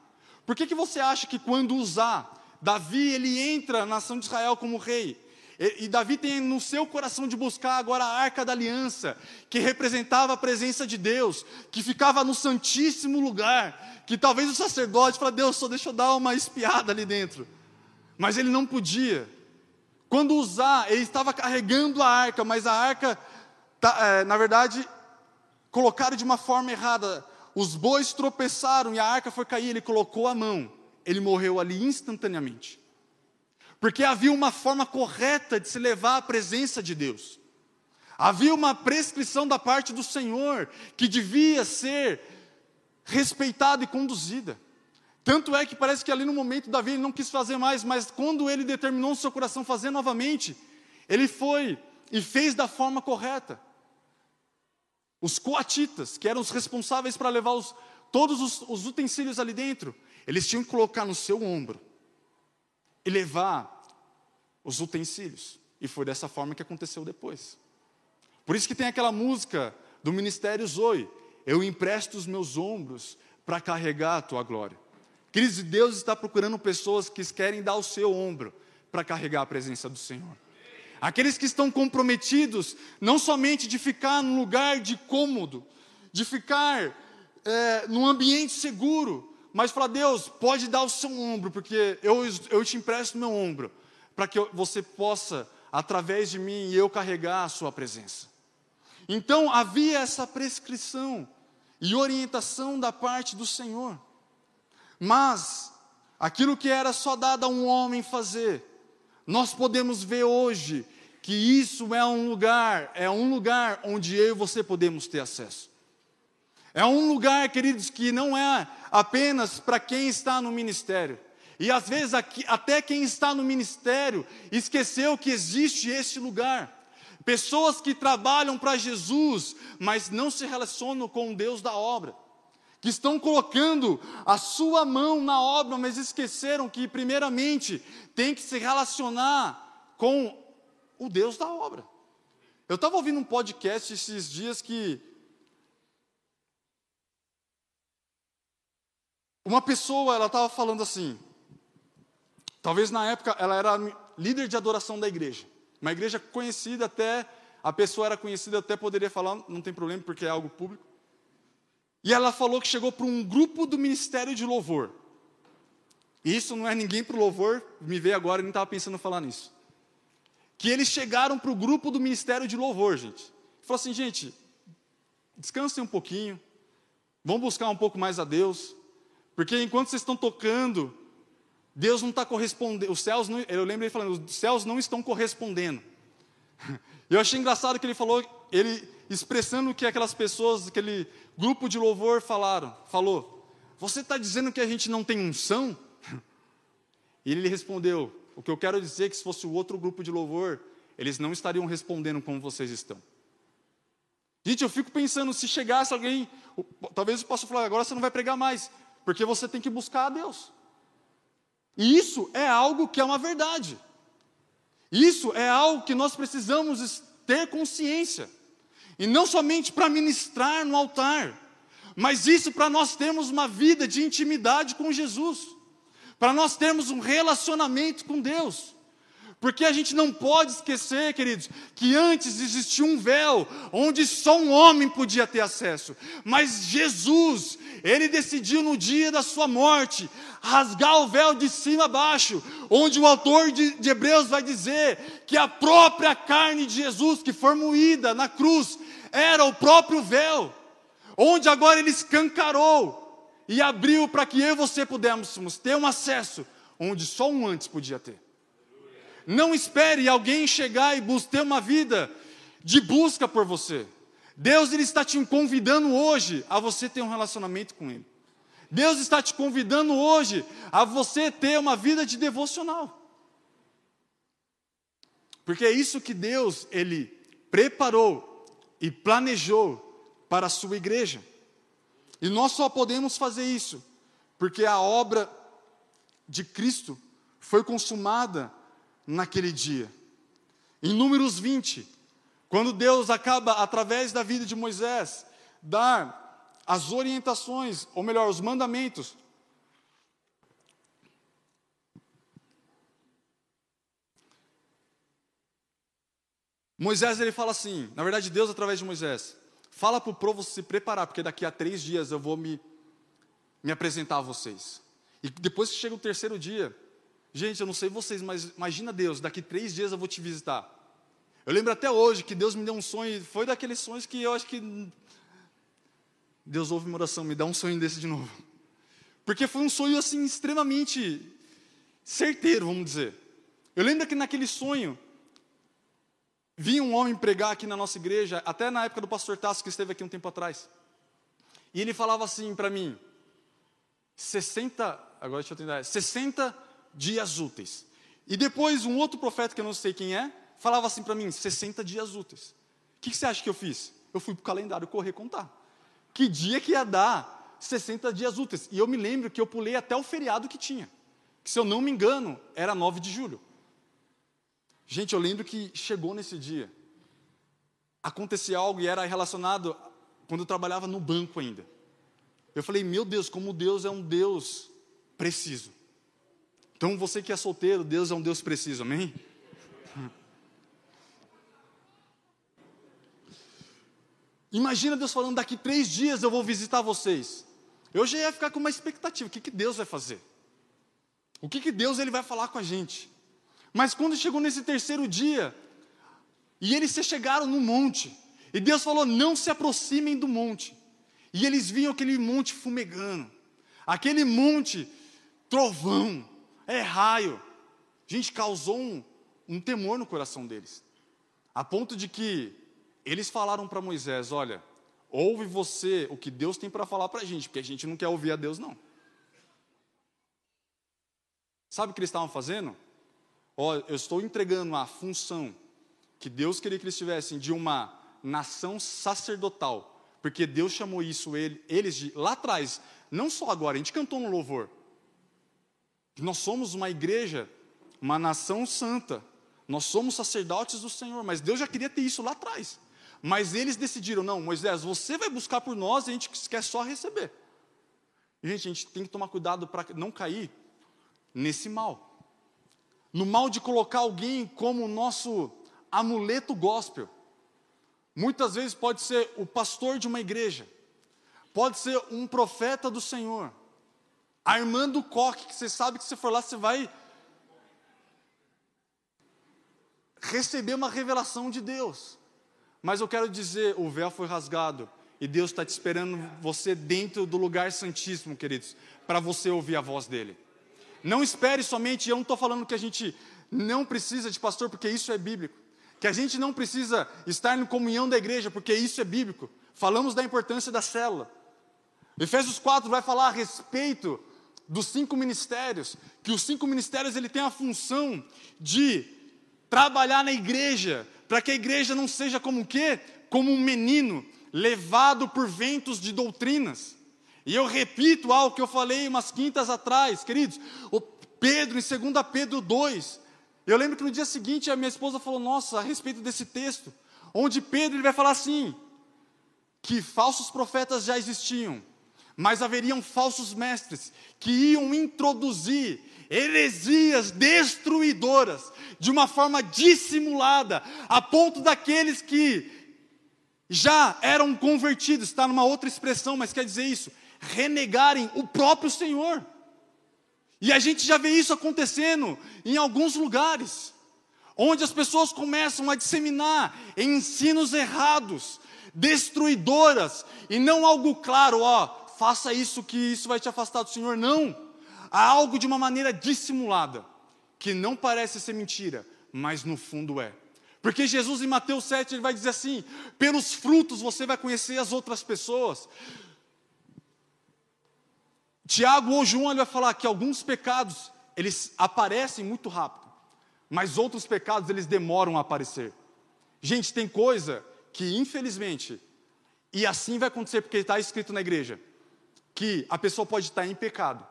Por que, que você acha que quando usar, Davi ele entra na nação de Israel como rei? E, e Davi tem no seu coração de buscar agora a arca da aliança, que representava a presença de Deus, que ficava no santíssimo lugar, que talvez o sacerdote fala, Deus, só deixa eu dar uma espiada ali dentro. Mas ele não podia. Quando usar, ele estava carregando a arca, mas a arca, tá, é, na verdade, colocaram de uma forma errada. Os bois tropeçaram e a arca foi cair, ele colocou a mão. Ele morreu ali instantaneamente. Porque havia uma forma correta de se levar à presença de Deus. Havia uma prescrição da parte do Senhor que devia ser respeitada e conduzida. Tanto é que parece que ali no momento Davi ele não quis fazer mais, mas quando ele determinou no seu coração fazer novamente, ele foi e fez da forma correta. Os coatitas, que eram os responsáveis para levar os, todos os, os utensílios ali dentro, eles tinham que colocar no seu ombro e levar os utensílios. E foi dessa forma que aconteceu depois. Por isso que tem aquela música do Ministério Zoe: Eu empresto os meus ombros para carregar a tua glória. Queridos, Deus está procurando pessoas que querem dar o seu ombro para carregar a presença do Senhor. Aqueles que estão comprometidos, não somente de ficar num lugar de cômodo, de ficar é, num ambiente seguro, mas falar, Deus, pode dar o seu ombro, porque eu, eu te empresto meu ombro, para que você possa, através de mim, eu carregar a sua presença. Então havia essa prescrição e orientação da parte do Senhor. Mas aquilo que era só dado a um homem fazer, nós podemos ver hoje que isso é um lugar, é um lugar onde eu e você podemos ter acesso. É um lugar, queridos, que não é apenas para quem está no ministério. E às vezes aqui, até quem está no ministério esqueceu que existe esse lugar. Pessoas que trabalham para Jesus, mas não se relacionam com o Deus da obra que estão colocando a sua mão na obra, mas esqueceram que, primeiramente, tem que se relacionar com o Deus da obra. Eu estava ouvindo um podcast esses dias que uma pessoa ela estava falando assim, talvez na época ela era líder de adoração da igreja, uma igreja conhecida até a pessoa era conhecida até poderia falar, não tem problema porque é algo público. E ela falou que chegou para um grupo do ministério de louvor. Isso não é ninguém para o louvor, me veio agora e nem estava pensando em falar nisso. Que eles chegaram para o grupo do ministério de louvor, gente. Falou assim, gente, descansem um pouquinho, vão buscar um pouco mais a Deus, porque enquanto vocês estão tocando, Deus não está correspondendo, os céus, não, eu lembro ele falando, os céus não estão correspondendo. [laughs] Eu achei engraçado que ele falou, ele expressando o que aquelas pessoas, aquele grupo de louvor falaram, falou: Você está dizendo que a gente não tem unção? [laughs] E ele respondeu: O que eu quero dizer é que se fosse o outro grupo de louvor, eles não estariam respondendo como vocês estão. Gente, eu fico pensando, se chegasse alguém, talvez eu possa falar, agora você não vai pregar mais, porque você tem que buscar a Deus. E isso é algo que é uma verdade. Isso é algo que nós precisamos ter consciência. E não somente para ministrar no altar, mas isso para nós termos uma vida de intimidade com Jesus, para nós termos um relacionamento com Deus. Porque a gente não pode esquecer, queridos, que antes existia um véu onde só um homem podia ter acesso. Mas Jesus, ele decidiu no dia da sua morte rasgar o véu de cima a baixo, onde o autor de, de Hebreus vai dizer que a própria carne de Jesus, que foi moída na cruz, era o próprio véu, onde agora ele escancarou e abriu para que eu e você pudéssemos ter um acesso onde só um antes podia ter. Não espere alguém chegar e ter uma vida de busca por você. Deus ele está te convidando hoje a você ter um relacionamento com Ele. Deus está te convidando hoje a você ter uma vida de devocional. Porque é isso que Deus ele preparou e planejou para a sua igreja. E nós só podemos fazer isso porque a obra de Cristo foi consumada naquele dia. Em Números 20, quando Deus acaba, através da vida de Moisés, dar as orientações, ou melhor, os mandamentos. Moisés ele fala assim, na verdade Deus através de Moisés, fala para o povo se preparar, porque daqui a três dias eu vou me, me apresentar a vocês. E depois que chega o terceiro dia, gente, eu não sei vocês, mas imagina Deus, daqui três dias eu vou te visitar. Eu lembro até hoje que Deus me deu um sonho, foi daqueles sonhos que eu acho que Deus ouve uma oração, me dá um sonho desse de novo. Porque foi um sonho assim extremamente certeiro, vamos dizer. Eu lembro que naquele sonho, vinha um homem pregar aqui na nossa igreja, até na época do pastor Tasso, que esteve aqui um tempo atrás. E ele falava assim para mim: 60, agora deixa eu tentar, 60 dias úteis. E depois um outro profeta que eu não sei quem é, falava assim para mim: 60 dias úteis. O que, que você acha que eu fiz? Eu fui para o calendário correr contar. Que dia que ia dar 60 dias úteis? E eu me lembro que eu pulei até o feriado que tinha. Que, se eu não me engano, era 9 de julho. Gente, eu lembro que chegou nesse dia. Acontecia algo e era relacionado quando eu trabalhava no banco ainda. Eu falei, meu Deus, como Deus é um Deus preciso. Então, você que é solteiro, Deus é um Deus preciso, amém? Imagina Deus falando, daqui três dias eu vou visitar vocês. Eu já ia ficar com uma expectativa, o que, que Deus vai fazer? O que, que Deus ele vai falar com a gente? Mas quando chegou nesse terceiro dia, e eles se chegaram no monte, e Deus falou: não se aproximem do monte. E eles viam aquele monte fumegando, aquele monte trovão, é raio. Gente, causou um, um temor no coração deles, a ponto de que eles falaram para Moisés: Olha, ouve você o que Deus tem para falar para a gente, porque a gente não quer ouvir a Deus, não. Sabe o que eles estavam fazendo? Ó, eu estou entregando a função que Deus queria que eles tivessem de uma nação sacerdotal, porque Deus chamou isso ele, eles de lá atrás, não só agora, a gente cantou no louvor. Nós somos uma igreja, uma nação santa. Nós somos sacerdotes do Senhor, mas Deus já queria ter isso lá atrás. Mas eles decidiram, não, Moisés, você vai buscar por nós, e a gente quer só receber. Gente, a gente tem que tomar cuidado para não cair nesse mal no mal de colocar alguém como o nosso amuleto gospel. Muitas vezes pode ser o pastor de uma igreja, pode ser um profeta do Senhor, Armando Coque, que você sabe que se for lá você vai receber uma revelação de Deus. Mas eu quero dizer, o véu foi rasgado e Deus está te esperando você dentro do lugar santíssimo, queridos, para você ouvir a voz dele. Não espere somente, eu não estou falando que a gente não precisa de pastor, porque isso é bíblico. Que a gente não precisa estar em comunhão da igreja, porque isso é bíblico. Falamos da importância da célula. Efésios 4 vai falar a respeito dos cinco ministérios, que os cinco ministérios ele tem a função de trabalhar na igreja, para que a igreja não seja como o quê? Como um menino levado por ventos de doutrinas. E eu repito algo que eu falei umas quintas atrás, queridos. O Pedro, em 2 Pedro 2, eu lembro que no dia seguinte a minha esposa falou: Nossa, a respeito desse texto, onde Pedro ele vai falar assim: que falsos profetas já existiam, mas haveriam falsos mestres que iam introduzir heresias destruidoras de uma forma dissimulada, a ponto daqueles que já eram convertidos, está numa outra expressão, mas quer dizer isso, renegarem o próprio Senhor. E a gente já vê isso acontecendo em alguns lugares, onde as pessoas começam a disseminar ensinos errados, destruidoras, e não algo claro, ó, faça isso que isso vai te afastar do Senhor, não. Há algo de uma maneira dissimulada, que não parece ser mentira, mas no fundo é. Porque Jesus em Mateus 7 ele vai dizer assim: pelos frutos você vai conhecer as outras pessoas. Tiago ou João ele vai falar que alguns pecados eles aparecem muito rápido, mas outros pecados eles demoram a aparecer. Gente, tem coisa que infelizmente, e assim vai acontecer porque está escrito na igreja, que a pessoa pode estar em pecado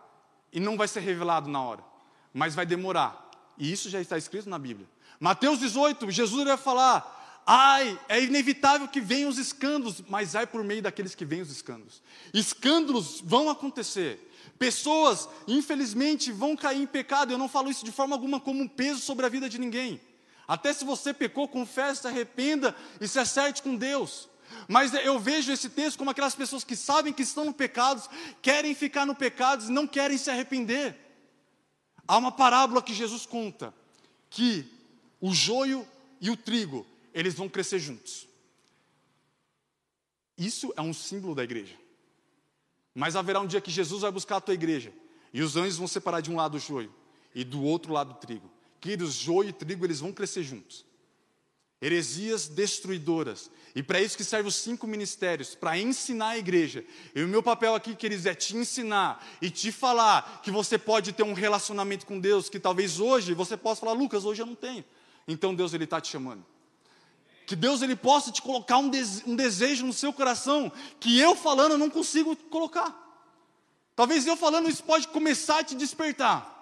e não vai ser revelado na hora, mas vai demorar. E isso já está escrito na Bíblia. Mateus 18, Jesus vai falar: ai, é inevitável que venham os escândalos, mas ai por meio daqueles que vêm os escândalos. Escândalos vão acontecer. Pessoas, infelizmente, vão cair em pecado. Eu não falo isso de forma alguma como um peso sobre a vida de ninguém. Até se você pecou, confesse, se arrependa e se acerte com Deus. Mas eu vejo esse texto como aquelas pessoas que sabem que estão no pecado, querem ficar no pecado e não querem se arrepender. Há uma parábola que Jesus conta que o joio e o trigo, eles vão crescer juntos. Isso é um símbolo da igreja. Mas haverá um dia que Jesus vai buscar a tua igreja, e os anjos vão separar de um lado o joio e do outro lado o trigo. Queridos, joio e trigo eles vão crescer juntos. heresias destruidoras. E para isso que servem os cinco ministérios, para ensinar a igreja. E o meu papel aqui, queridos, é te ensinar e te falar que você pode ter um relacionamento com Deus, que talvez hoje você possa falar, Lucas, hoje eu não tenho. Então Deus ele está te chamando. Que Deus ele possa te colocar um, um desejo no seu coração que eu falando eu não consigo colocar. Talvez eu falando isso pode começar a te despertar.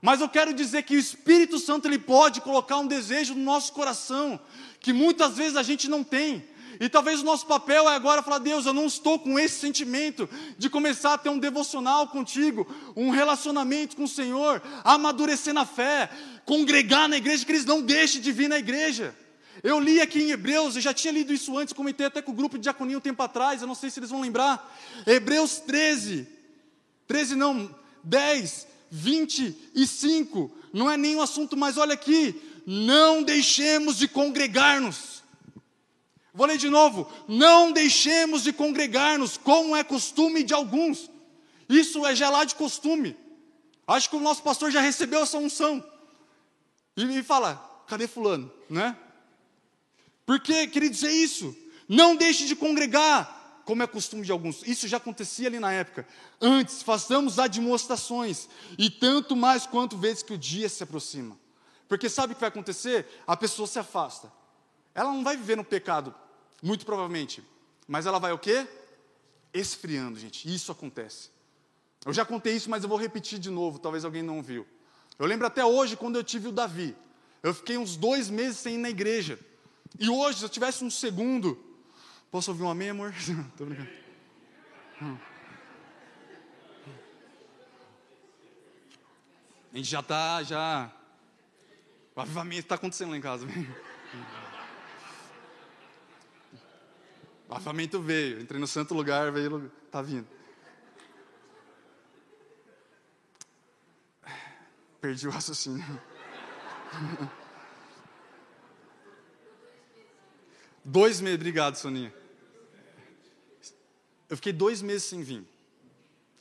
Mas eu quero dizer que o Espírito Santo ele pode colocar um desejo no nosso coração que muitas vezes a gente não tem. E talvez o nosso papel é agora falar: Deus, eu não estou com esse sentimento de começar a ter um devocional contigo, um relacionamento com o Senhor, amadurecer na fé, congregar na igreja, que eles não deixem de vir na igreja. Eu li aqui em Hebreus, eu já tinha lido isso antes, comentei até com o grupo de diaconia um tempo atrás, eu não sei se eles vão lembrar. Hebreus 13, 13 não, 10, 25, não é nem um assunto, mas olha aqui, não deixemos de congregar-nos. Vou ler de novo, não deixemos de congregar-nos, como é costume de alguns. Isso é já lá de costume. Acho que o nosso pastor já recebeu essa unção. E me fala, cadê fulano, né? Porque, queridos, é isso. Não deixe de congregar, como é costume de alguns. Isso já acontecia ali na época. Antes, façamos admoestações, e tanto mais quanto vezes que o dia se aproxima. Porque sabe o que vai acontecer? A pessoa se afasta. Ela não vai viver no pecado, muito provavelmente. Mas ela vai o quê? Esfriando, gente. Isso acontece. Eu já contei isso, mas eu vou repetir de novo, talvez alguém não viu. Eu lembro até hoje, quando eu tive o Davi. Eu fiquei uns dois meses sem ir na igreja. E hoje, se eu tivesse um segundo, posso ouvir um amém, amor? [laughs] Estou brincando. A gente já está, já. O avivamento está acontecendo lá em casa. O avivamento veio, entrei no santo lugar, veio, está vindo. Perdi o raciocínio. [laughs] Dois meses, obrigado, Soninha. Eu fiquei dois meses sem vir.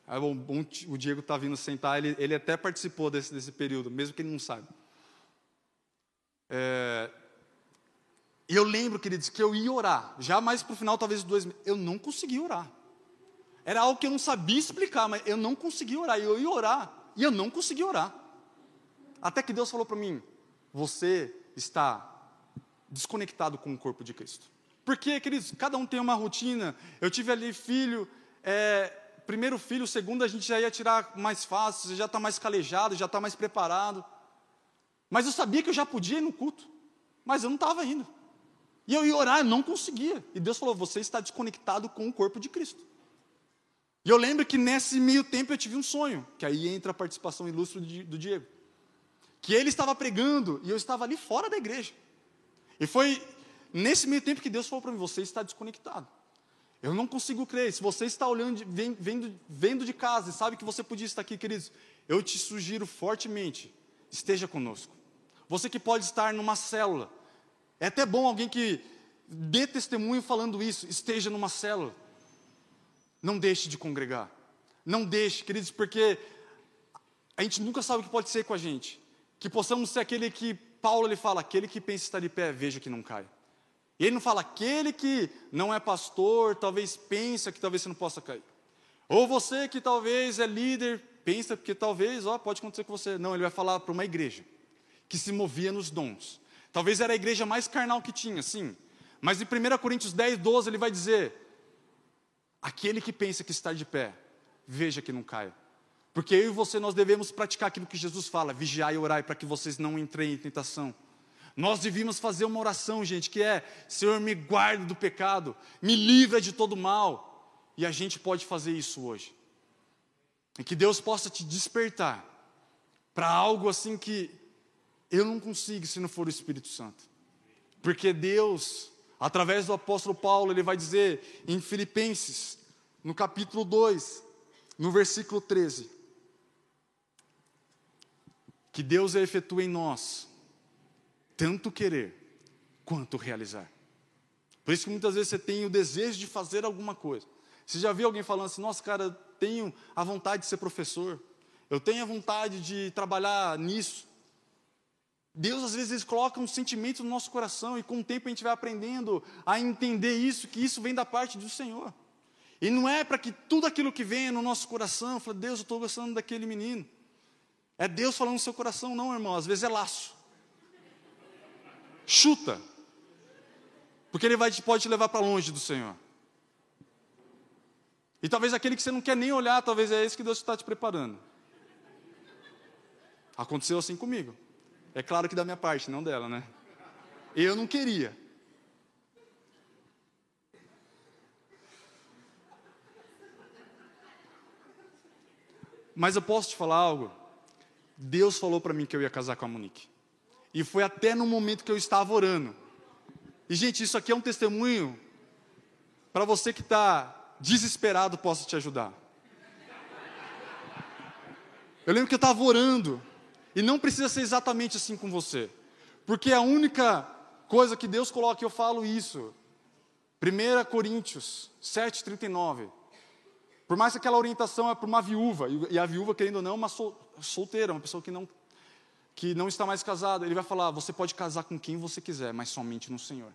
Aí, bom, bom, o Diego está vindo sentar, ele, ele até participou desse, desse período, mesmo que ele não saiba. É, e eu lembro, queridos, que eu ia orar, já mais para o final, talvez, dois meses. Eu não conseguia orar. Era algo que eu não sabia explicar, mas eu não conseguia orar. Eu ia orar, e eu não conseguia orar. Até que Deus falou para mim: Você está desconectado com o corpo de Cristo. Porque, queridos, cada um tem uma rotina. Eu tive ali filho, é, primeiro filho, segundo a gente já ia tirar mais fácil, já está mais calejado, já está mais preparado. Mas eu sabia que eu já podia ir no culto, mas eu não estava indo. E eu ia orar, eu não conseguia. E Deus falou: você está desconectado com o corpo de Cristo. E eu lembro que nesse meio tempo eu tive um sonho, que aí entra a participação ilustre do Diego. Que ele estava pregando e eu estava ali fora da igreja. E foi nesse meio tempo que Deus falou para mim: você está desconectado. Eu não consigo crer. Se você está olhando, vendo, vendo de casa e sabe que você podia estar aqui, queridos, eu te sugiro fortemente: esteja conosco. Você que pode estar numa célula. É até bom alguém que dê testemunho falando isso, esteja numa célula. Não deixe de congregar. Não deixe, queridos, porque a gente nunca sabe o que pode ser com a gente. Que possamos ser aquele que Paulo ele fala: aquele que pensa estar de pé, veja que não cai. E ele não fala: aquele que não é pastor, talvez pensa que talvez você não possa cair. Ou você que talvez é líder, pensa que talvez, ó, pode acontecer com você. Não, ele vai falar para uma igreja que se movia nos dons. Talvez era a igreja mais carnal que tinha, sim. Mas em 1 Coríntios 10, 12, ele vai dizer: aquele que pensa que está de pé, veja que não caia. Porque eu e você nós devemos praticar aquilo que Jesus fala: vigiai e orai para que vocês não entrem em tentação. Nós devíamos fazer uma oração, gente, que é: Senhor, me guarde do pecado, me livra de todo mal. E a gente pode fazer isso hoje. E que Deus possa te despertar para algo assim que eu não consigo se não for o Espírito Santo. Porque Deus, através do apóstolo Paulo, ele vai dizer em Filipenses, no capítulo 2, no versículo 13: que Deus efetua em nós tanto querer quanto realizar. Por isso que muitas vezes você tem o desejo de fazer alguma coisa. Você já viu alguém falando assim: nossa, cara, tenho a vontade de ser professor, eu tenho a vontade de trabalhar nisso. Deus às vezes coloca um sentimento no nosso coração e com o tempo a gente vai aprendendo a entender isso, que isso vem da parte do Senhor. E não é para que tudo aquilo que vem no nosso coração, fala, Deus, eu estou gostando daquele menino. É Deus falando no seu coração, não, irmão, às vezes é laço. Chuta. Porque ele vai, pode te levar para longe do Senhor. E talvez aquele que você não quer nem olhar, talvez é esse que Deus está te preparando. Aconteceu assim comigo. É claro que da minha parte, não dela, né? Eu não queria. Mas eu posso te falar algo? Deus falou para mim que eu ia casar com a Monique. E foi até no momento que eu estava orando. E, gente, isso aqui é um testemunho para você que está desesperado, posso te ajudar. Eu lembro que eu estava orando, e não precisa ser exatamente assim com você, porque a única coisa que Deus coloca, eu falo isso, 1 Coríntios 7,39. Por mais que aquela orientação é para uma viúva, e a viúva, querendo ou não, é uma solteira, uma pessoa que não, que não está mais casada, ele vai falar: você pode casar com quem você quiser, mas somente no Senhor.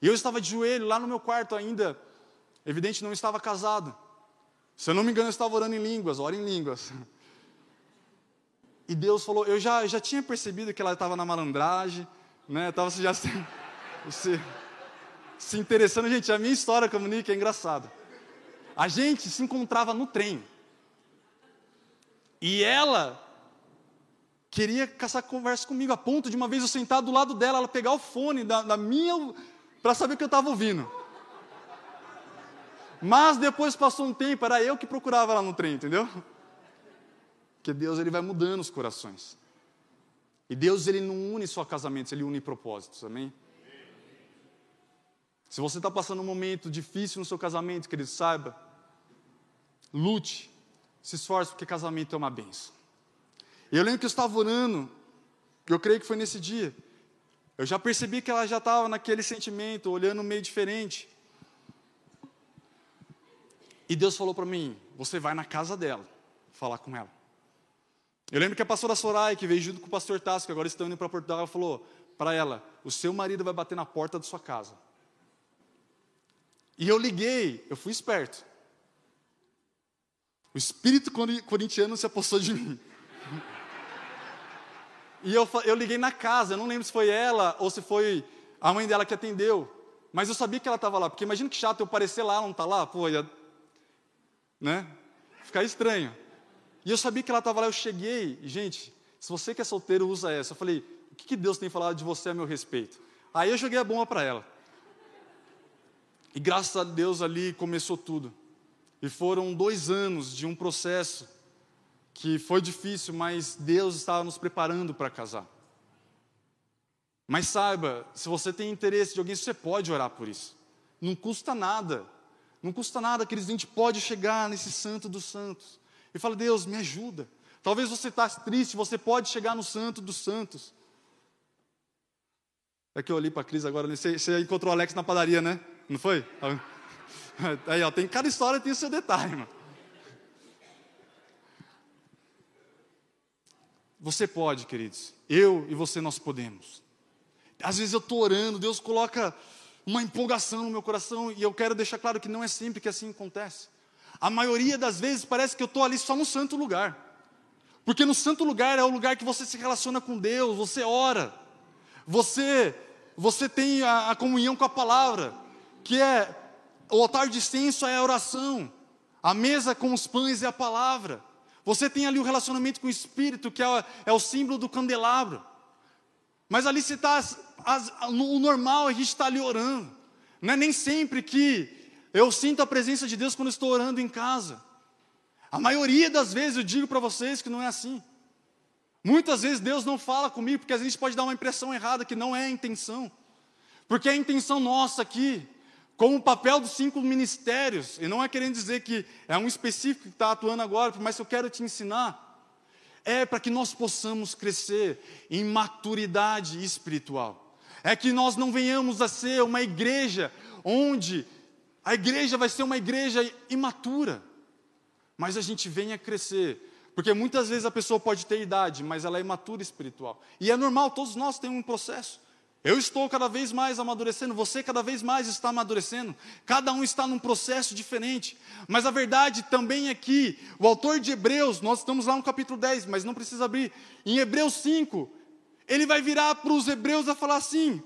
E eu estava de joelho lá no meu quarto ainda, evidente, não estava casado. Se eu não me engano, eu estava orando em línguas, ora em línguas. E Deus falou, eu já, já tinha percebido que ela estava na malandragem, né? Estava já se, se, se interessando. Gente, a minha história com a Monique é engraçada. A gente se encontrava no trem. E ela queria caçar conversa comigo, a ponto de uma vez eu sentar do lado dela, ela pegar o fone da, da minha, para saber o que eu estava ouvindo. Mas depois passou um tempo, era eu que procurava ela no trem, entendeu? Porque Deus ele vai mudando os corações. E Deus ele não une só casamentos, ele une propósitos, amém? Se você está passando um momento difícil no seu casamento, querido, saiba, lute, se esforce, porque casamento é uma benção. E eu lembro que eu estava orando, eu creio que foi nesse dia, eu já percebi que ela já estava naquele sentimento, olhando meio diferente. E Deus falou para mim: você vai na casa dela, falar com ela. Eu lembro que a pastora Soraya, que veio junto com o pastor Tasco, agora estão indo para Portugal, falou para ela: o seu marido vai bater na porta da sua casa. E eu liguei, eu fui esperto. O espírito corintiano se apossou de mim. E eu, eu liguei na casa, eu não lembro se foi ela ou se foi a mãe dela que atendeu. Mas eu sabia que ela estava lá, porque imagina que chato eu aparecer lá, não está lá, pô, ia, né? Ficar estranho. E eu sabia que ela estava lá, eu cheguei, gente, se você que é solteiro usa essa, eu falei, o que, que Deus tem falado de você a meu respeito? Aí eu joguei a bomba para ela. E graças a Deus ali começou tudo. E foram dois anos de um processo que foi difícil, mas Deus estava nos preparando para casar. Mas saiba, se você tem interesse de alguém, você pode orar por isso. Não custa nada. Não custa nada, queridos, a gente pode chegar nesse santo dos santos e fala: Deus, me ajuda. Talvez você está triste, você pode chegar no Santo dos Santos. É que eu olhei para a Cris agora, né? você, você encontrou o Alex na padaria, né? Não foi? [laughs] Aí, ó, tem cada história tem o seu detalhe, mano. Você pode, queridos. Eu e você nós podemos. Às vezes eu estou orando, Deus coloca uma empolgação no meu coração e eu quero deixar claro que não é sempre que assim acontece. A maioria das vezes parece que eu estou ali só no santo lugar. Porque no santo lugar é o lugar que você se relaciona com Deus, você ora, você, você tem a, a comunhão com a palavra, que é o altar de incenso é a oração, a mesa com os pães é a palavra. Você tem ali o relacionamento com o Espírito, que é, é o símbolo do candelabro. Mas ali se está, o normal a gente está ali orando. Não é nem sempre que eu sinto a presença de Deus quando estou orando em casa. A maioria das vezes eu digo para vocês que não é assim. Muitas vezes Deus não fala comigo, porque a gente pode dar uma impressão errada que não é a intenção. Porque a intenção nossa aqui, como o papel dos cinco ministérios, e não é querendo dizer que é um específico que está atuando agora, mas eu quero te ensinar, é para que nós possamos crescer em maturidade espiritual. É que nós não venhamos a ser uma igreja onde a igreja vai ser uma igreja imatura, mas a gente vem a crescer, Porque muitas vezes a pessoa pode ter idade, mas ela é imatura espiritual. E é normal, todos nós temos um processo. Eu estou cada vez mais amadurecendo, você cada vez mais está amadurecendo. Cada um está num processo diferente. Mas a verdade também é que o autor de Hebreus, nós estamos lá no capítulo 10, mas não precisa abrir. Em Hebreus 5, ele vai virar para os hebreus a falar assim: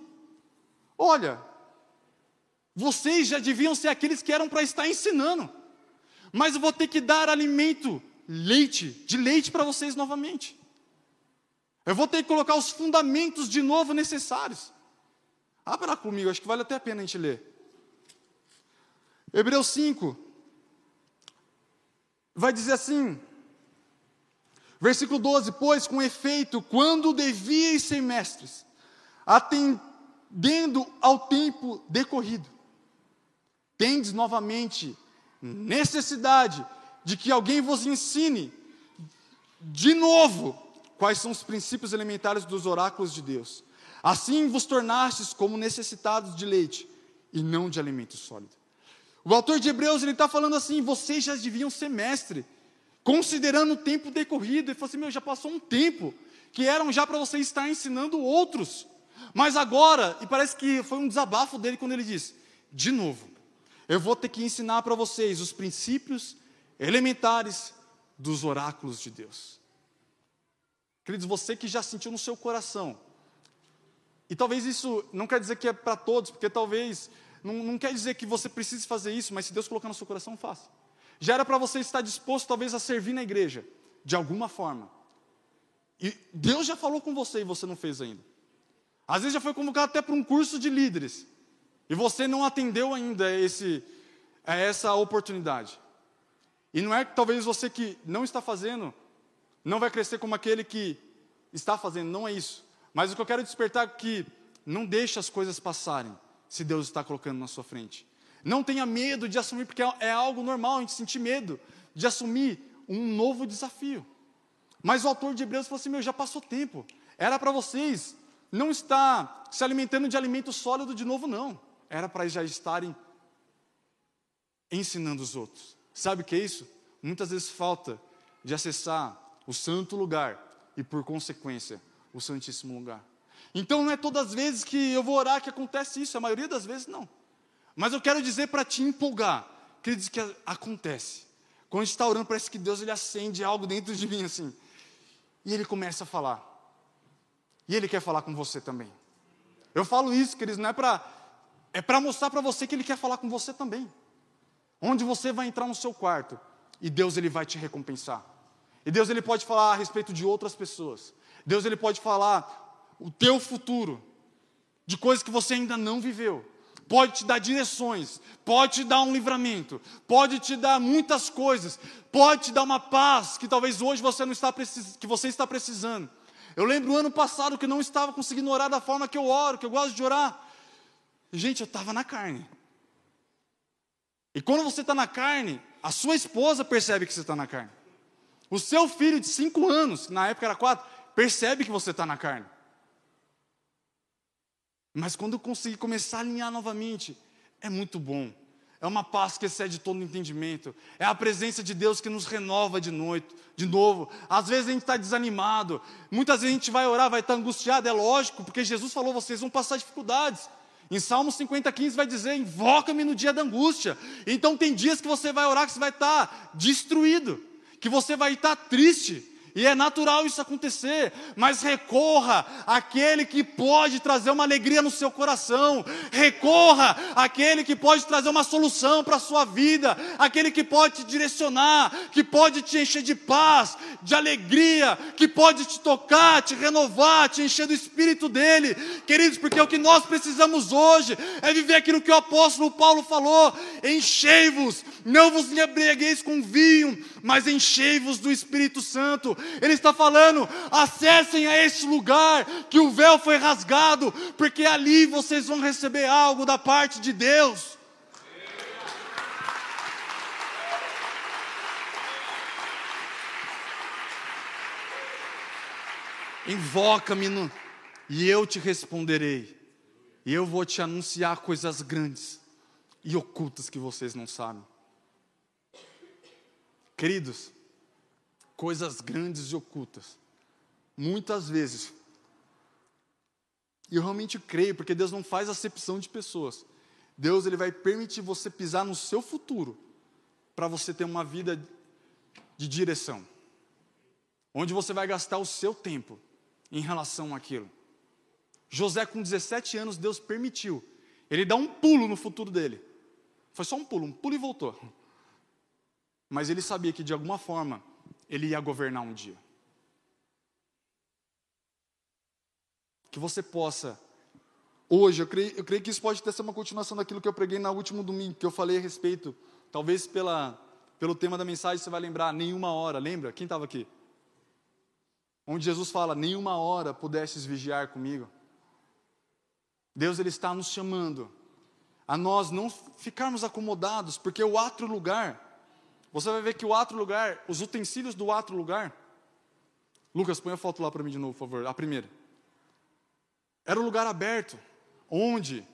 Olha, vocês já deviam ser aqueles que eram para estar ensinando, mas eu vou ter que dar alimento leite, de leite para vocês novamente. Eu vou ter que colocar os fundamentos de novo necessários. Abra comigo, acho que vale até a pena a gente ler. Hebreus 5 vai dizer assim, versículo 12: Pois com efeito, quando devíeis ser mestres, atendendo ao tempo decorrido, tendes novamente necessidade de que alguém vos ensine de novo quais são os princípios elementares dos oráculos de Deus. Assim vos tornastes como necessitados de leite e não de alimento sólido. O autor de Hebreus ele está falando assim: vocês já deviam ser mestre, considerando o tempo decorrido. Ele falou assim: meu, já passou um tempo que eram já para você estar ensinando outros. Mas agora, e parece que foi um desabafo dele quando ele disse: de novo, eu vou ter que ensinar para vocês os princípios elementares dos oráculos de Deus. Queridos, você que já sentiu no seu coração, e talvez isso não quer dizer que é para todos, porque talvez, não, não quer dizer que você precise fazer isso, mas se Deus colocar no seu coração, faça. Já era para você estar disposto, talvez, a servir na igreja, de alguma forma. E Deus já falou com você e você não fez ainda. Às vezes já foi convocado até para um curso de líderes, e você não atendeu ainda esse, a essa oportunidade. E não é que talvez você que não está fazendo, não vai crescer como aquele que está fazendo, não é isso. Mas o que eu quero despertar é que não deixe as coisas passarem, se Deus está colocando na sua frente. Não tenha medo de assumir, porque é algo normal a gente sentir medo de assumir um novo desafio. Mas o autor de Hebreus falou assim: meu, já passou tempo. Era para vocês não estar se alimentando de alimento sólido de novo, não. Era para já estarem ensinando os outros. Sabe o que é isso? Muitas vezes falta de acessar o santo lugar e, por consequência, o santíssimo lugar. Então não é todas as vezes que eu vou orar que acontece isso, a maioria das vezes não. Mas eu quero dizer para te empolgar, que diz que acontece. Quando a gente está orando, parece que Deus ele acende algo dentro de mim assim. E ele começa a falar. E ele quer falar com você também. Eu falo isso, queridos, não é para é para mostrar para você que ele quer falar com você também. Onde você vai entrar no seu quarto e Deus ele vai te recompensar. E Deus ele pode falar a respeito de outras pessoas. Deus ele pode falar o teu futuro, de coisas que você ainda não viveu. Pode te dar direções, pode te dar um livramento, pode te dar muitas coisas, pode te dar uma paz que talvez hoje você não está precis... que você está precisando. Eu lembro ano passado que eu não estava conseguindo orar da forma que eu oro, que eu gosto de orar. Gente, eu estava na carne. E quando você está na carne, a sua esposa percebe que você está na carne. O seu filho de cinco anos, na época era quatro, percebe que você está na carne. Mas quando eu conseguir começar a alinhar novamente, é muito bom. É uma paz que excede todo entendimento. É a presença de Deus que nos renova de noite, de novo. Às vezes a gente está desanimado. Muitas vezes a gente vai orar, vai estar tá angustiado. É lógico, porque Jesus falou: vocês vão passar dificuldades. Em Salmo 50, 15 vai dizer: invoca-me no dia da angústia. Então tem dias que você vai orar que você vai estar destruído, que você vai estar triste, e é natural isso acontecer, mas recorra àquele que pode trazer uma alegria no seu coração, recorra àquele que pode trazer uma solução para a sua vida, aquele que pode te direcionar, que pode te encher de paz, de alegria, que pode te tocar, te renovar, te encher do Espírito dele, queridos, porque o que nós precisamos hoje é viver aquilo que o apóstolo Paulo falou: enchei-vos, não vos embriagueis com vinho, mas enchei-vos do Espírito Santo. Ele está falando: acessem a este lugar que o véu foi rasgado, porque ali vocês vão receber algo da parte de Deus. Invoca-me e eu te responderei, e eu vou te anunciar coisas grandes e ocultas que vocês não sabem. Queridos, coisas grandes e ocultas. Muitas vezes. E eu realmente creio, porque Deus não faz acepção de pessoas. Deus ele vai permitir você pisar no seu futuro para você ter uma vida de direção. Onde você vai gastar o seu tempo em relação àquilo. José, com 17 anos, Deus permitiu. Ele dá um pulo no futuro dele. Foi só um pulo, um pulo e voltou. Mas ele sabia que de alguma forma ele ia governar um dia. Que você possa, hoje, eu creio, eu creio que isso pode ter sido uma continuação daquilo que eu preguei no último domingo, que eu falei a respeito, talvez pela, pelo tema da mensagem você vai lembrar, nenhuma hora, lembra? Quem estava aqui? Onde Jesus fala, nenhuma hora pudestes vigiar comigo. Deus ele está nos chamando a nós não ficarmos acomodados, porque o outro lugar você vai ver que o outro lugar, os utensílios do outro lugar. Lucas, põe a foto lá para mim de novo, por favor, a primeira. Era um lugar aberto, onde?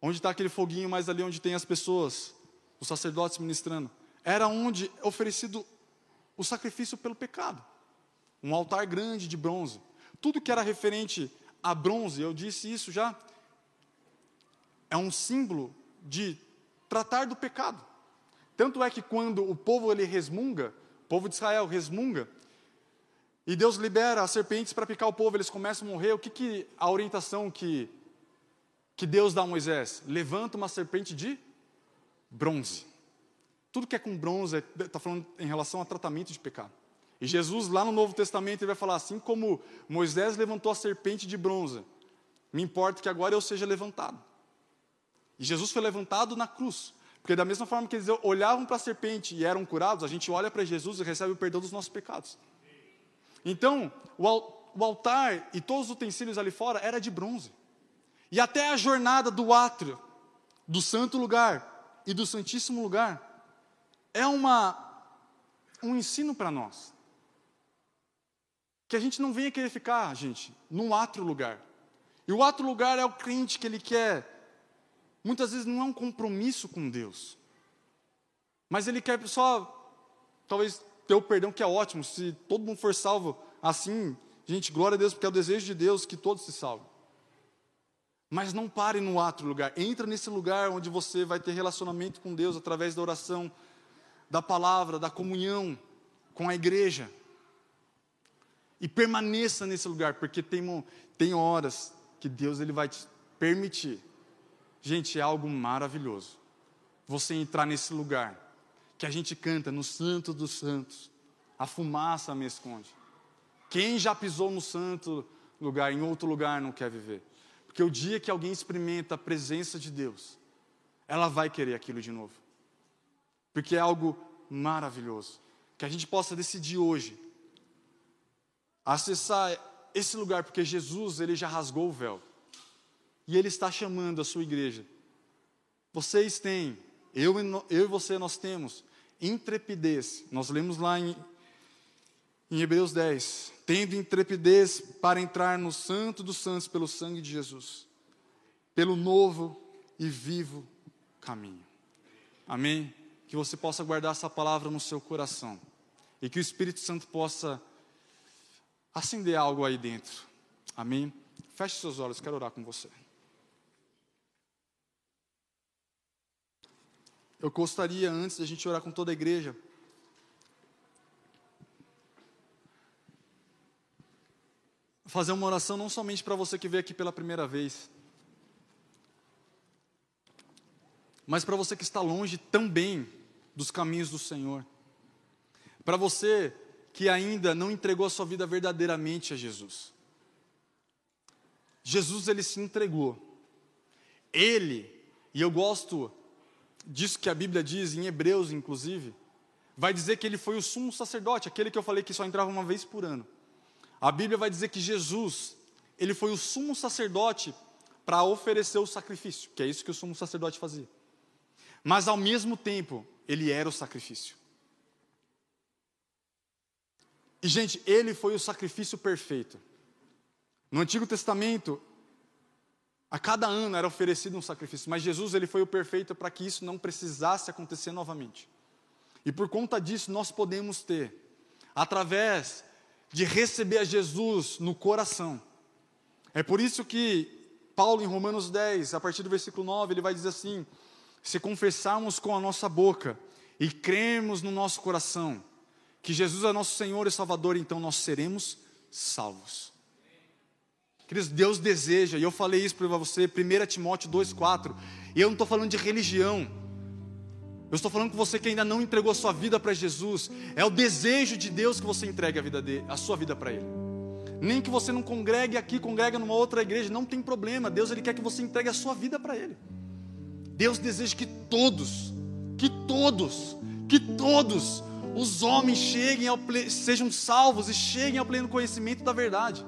Onde está aquele foguinho mais ali onde tem as pessoas, os sacerdotes ministrando. Era onde oferecido o sacrifício pelo pecado. Um altar grande de bronze. Tudo que era referente a bronze, eu disse isso já, é um símbolo de tratar do pecado. Tanto é que quando o povo ele resmunga, o povo de Israel resmunga, e Deus libera as serpentes para picar o povo, eles começam a morrer, o que, que a orientação que, que Deus dá a Moisés? Levanta uma serpente de bronze. Tudo que é com bronze está falando em relação a tratamento de pecado. E Jesus, lá no Novo Testamento, ele vai falar assim como Moisés levantou a serpente de bronze, me importa que agora eu seja levantado. E Jesus foi levantado na cruz. Porque da mesma forma que eles olhavam para a serpente e eram curados, a gente olha para Jesus e recebe o perdão dos nossos pecados. Então, o altar e todos os utensílios ali fora era de bronze. E até a jornada do átrio, do santo lugar e do santíssimo lugar, é uma, um ensino para nós. Que a gente não venha querer ficar, gente, num átrio lugar. E o átrio lugar é o crente que ele quer muitas vezes não é um compromisso com Deus, mas ele quer só, talvez, ter o perdão, que é ótimo, se todo mundo for salvo assim, gente, glória a Deus, porque é o desejo de Deus que todos se salvem. Mas não pare no outro lugar, entra nesse lugar onde você vai ter relacionamento com Deus através da oração, da palavra, da comunhão com a igreja. E permaneça nesse lugar, porque tem, tem horas que Deus ele vai te permitir Gente, é algo maravilhoso. Você entrar nesse lugar que a gente canta no Santo dos Santos, a fumaça me esconde. Quem já pisou no santo lugar, em outro lugar, não quer viver. Porque o dia que alguém experimenta a presença de Deus, ela vai querer aquilo de novo. Porque é algo maravilhoso. Que a gente possa decidir hoje acessar esse lugar, porque Jesus, ele já rasgou o véu. E Ele está chamando a sua igreja. Vocês têm, eu, eu e você, nós temos intrepidez. Nós lemos lá em, em Hebreus 10: tendo intrepidez para entrar no Santo dos Santos pelo sangue de Jesus, pelo novo e vivo caminho. Amém? Que você possa guardar essa palavra no seu coração e que o Espírito Santo possa acender algo aí dentro. Amém? Feche seus olhos, quero orar com você. Eu gostaria, antes da gente orar com toda a igreja, fazer uma oração não somente para você que veio aqui pela primeira vez, mas para você que está longe também dos caminhos do Senhor. Para você que ainda não entregou a sua vida verdadeiramente a Jesus. Jesus ele se entregou. Ele, e eu gosto disso que a Bíblia diz, em Hebreus inclusive, vai dizer que ele foi o sumo sacerdote, aquele que eu falei que só entrava uma vez por ano. A Bíblia vai dizer que Jesus, ele foi o sumo sacerdote para oferecer o sacrifício, que é isso que o sumo sacerdote fazia. Mas ao mesmo tempo, ele era o sacrifício. E gente, ele foi o sacrifício perfeito. No Antigo Testamento, a cada ano era oferecido um sacrifício, mas Jesus ele foi o perfeito para que isso não precisasse acontecer novamente. E por conta disso nós podemos ter através de receber a Jesus no coração. É por isso que Paulo, em Romanos 10, a partir do versículo 9, ele vai dizer assim: se confessarmos com a nossa boca e crermos no nosso coração que Jesus é nosso Senhor e Salvador, então nós seremos salvos. Queridos, Deus deseja, e eu falei isso para você, 1 Timóteo 2,4, e eu não estou falando de religião, eu estou falando com você que ainda não entregou a sua vida para Jesus, é o desejo de Deus que você entregue a, vida dele, a sua vida para Ele. Nem que você não congregue aqui, congregue numa outra igreja, não tem problema, Deus Ele quer que você entregue a sua vida para Ele. Deus deseja que todos, que todos, que todos os homens cheguem ao, sejam salvos e cheguem ao pleno conhecimento da verdade.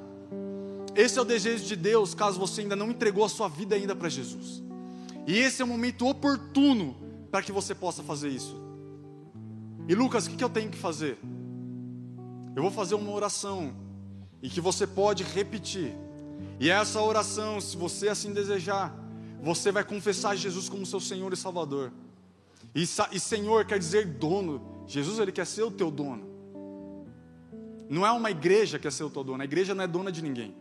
Esse é o desejo de Deus, caso você ainda não entregou a sua vida ainda para Jesus. E esse é o momento oportuno para que você possa fazer isso. E Lucas, o que eu tenho que fazer? Eu vou fazer uma oração e que você pode repetir. E essa oração, se você assim desejar, você vai confessar Jesus como seu Senhor e Salvador. E, e Senhor quer dizer dono. Jesus ele quer ser o teu dono. Não é uma igreja que quer ser o teu dono. A igreja não é dona de ninguém.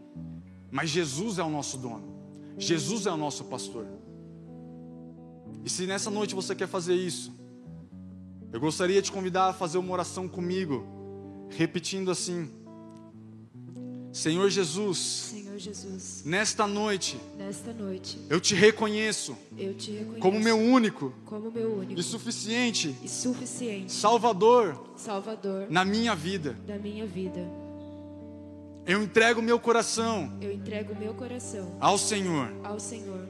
Mas Jesus é o nosso dono. Jesus é o nosso pastor. E se nessa noite você quer fazer isso, eu gostaria de te convidar a fazer uma oração comigo, repetindo assim: Senhor Jesus, Senhor Jesus, nesta noite, nesta noite, eu te reconheço, eu te reconheço como meu único, como meu único e suficiente, e suficiente Salvador, Salvador na minha vida. da minha vida. Eu entrego meu coração Eu entrego meu coração ao Senhor ao Senhor.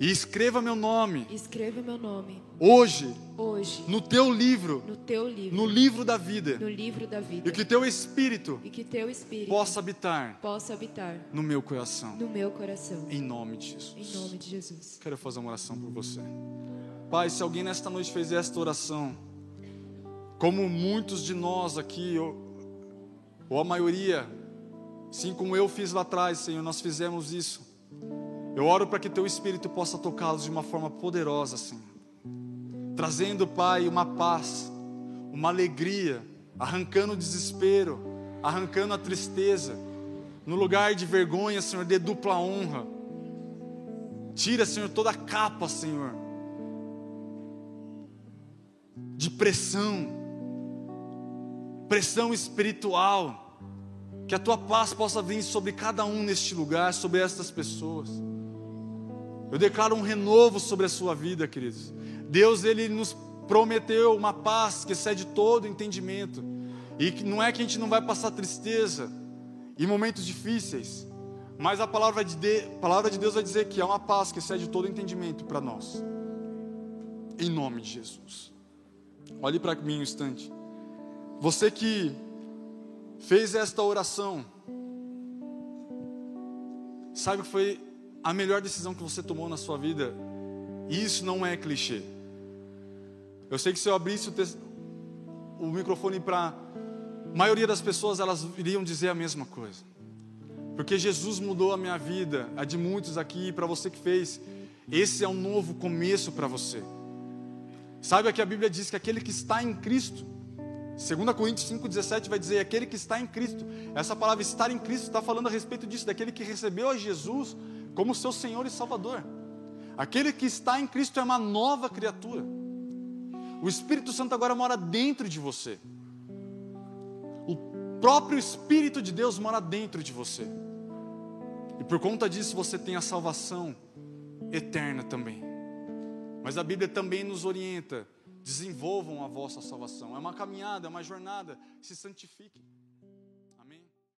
e escreva meu nome Escreva meu nome hoje hoje no teu livro, no teu livro, no livro da vida, no livro da vida. e que teu espírito e que teu espírito possa habitar possa habitar no meu coração. no meu coração. Em nome de Em Jesus. nome de Jesus. Quero fazer uma oração por você. Pai, se alguém nesta noite fez esta oração, como muitos de nós aqui, ou, ou a maioria, assim como eu fiz lá atrás, Senhor, nós fizemos isso. Eu oro para que Teu Espírito possa tocá-los de uma forma poderosa, Senhor. Trazendo, Pai, uma paz, uma alegria, arrancando o desespero, arrancando a tristeza. No lugar de vergonha, Senhor, dê dupla honra. Tira, Senhor, toda a capa, Senhor, de pressão, pressão espiritual. Que a tua paz possa vir sobre cada um neste lugar, sobre estas pessoas. Eu declaro um renovo sobre a sua vida, queridos. Deus, Ele nos prometeu uma paz que excede todo entendimento. E não é que a gente não vai passar tristeza e momentos difíceis, mas a palavra de, de, palavra de Deus vai dizer que há uma paz que excede todo entendimento para nós. Em nome de Jesus. Olhe para mim um instante. Você que fez esta oração, sabe que foi a melhor decisão que você tomou na sua vida? E isso não é clichê. Eu sei que se eu abrisse o, te... o microfone para a maioria das pessoas, elas iriam dizer a mesma coisa. Porque Jesus mudou a minha vida, a de muitos aqui, para você que fez. Esse é um novo começo para você. Saiba que a Bíblia diz que aquele que está em Cristo, 2 Coríntios 5,17 vai dizer: aquele que está em Cristo. Essa palavra estar em Cristo está falando a respeito disso, daquele que recebeu a Jesus como seu Senhor e Salvador. Aquele que está em Cristo é uma nova criatura. O Espírito Santo agora mora dentro de você. O próprio Espírito de Deus mora dentro de você. E por conta disso você tem a salvação eterna também. Mas a Bíblia também nos orienta: desenvolvam a vossa salvação. É uma caminhada, é uma jornada. Se santifiquem.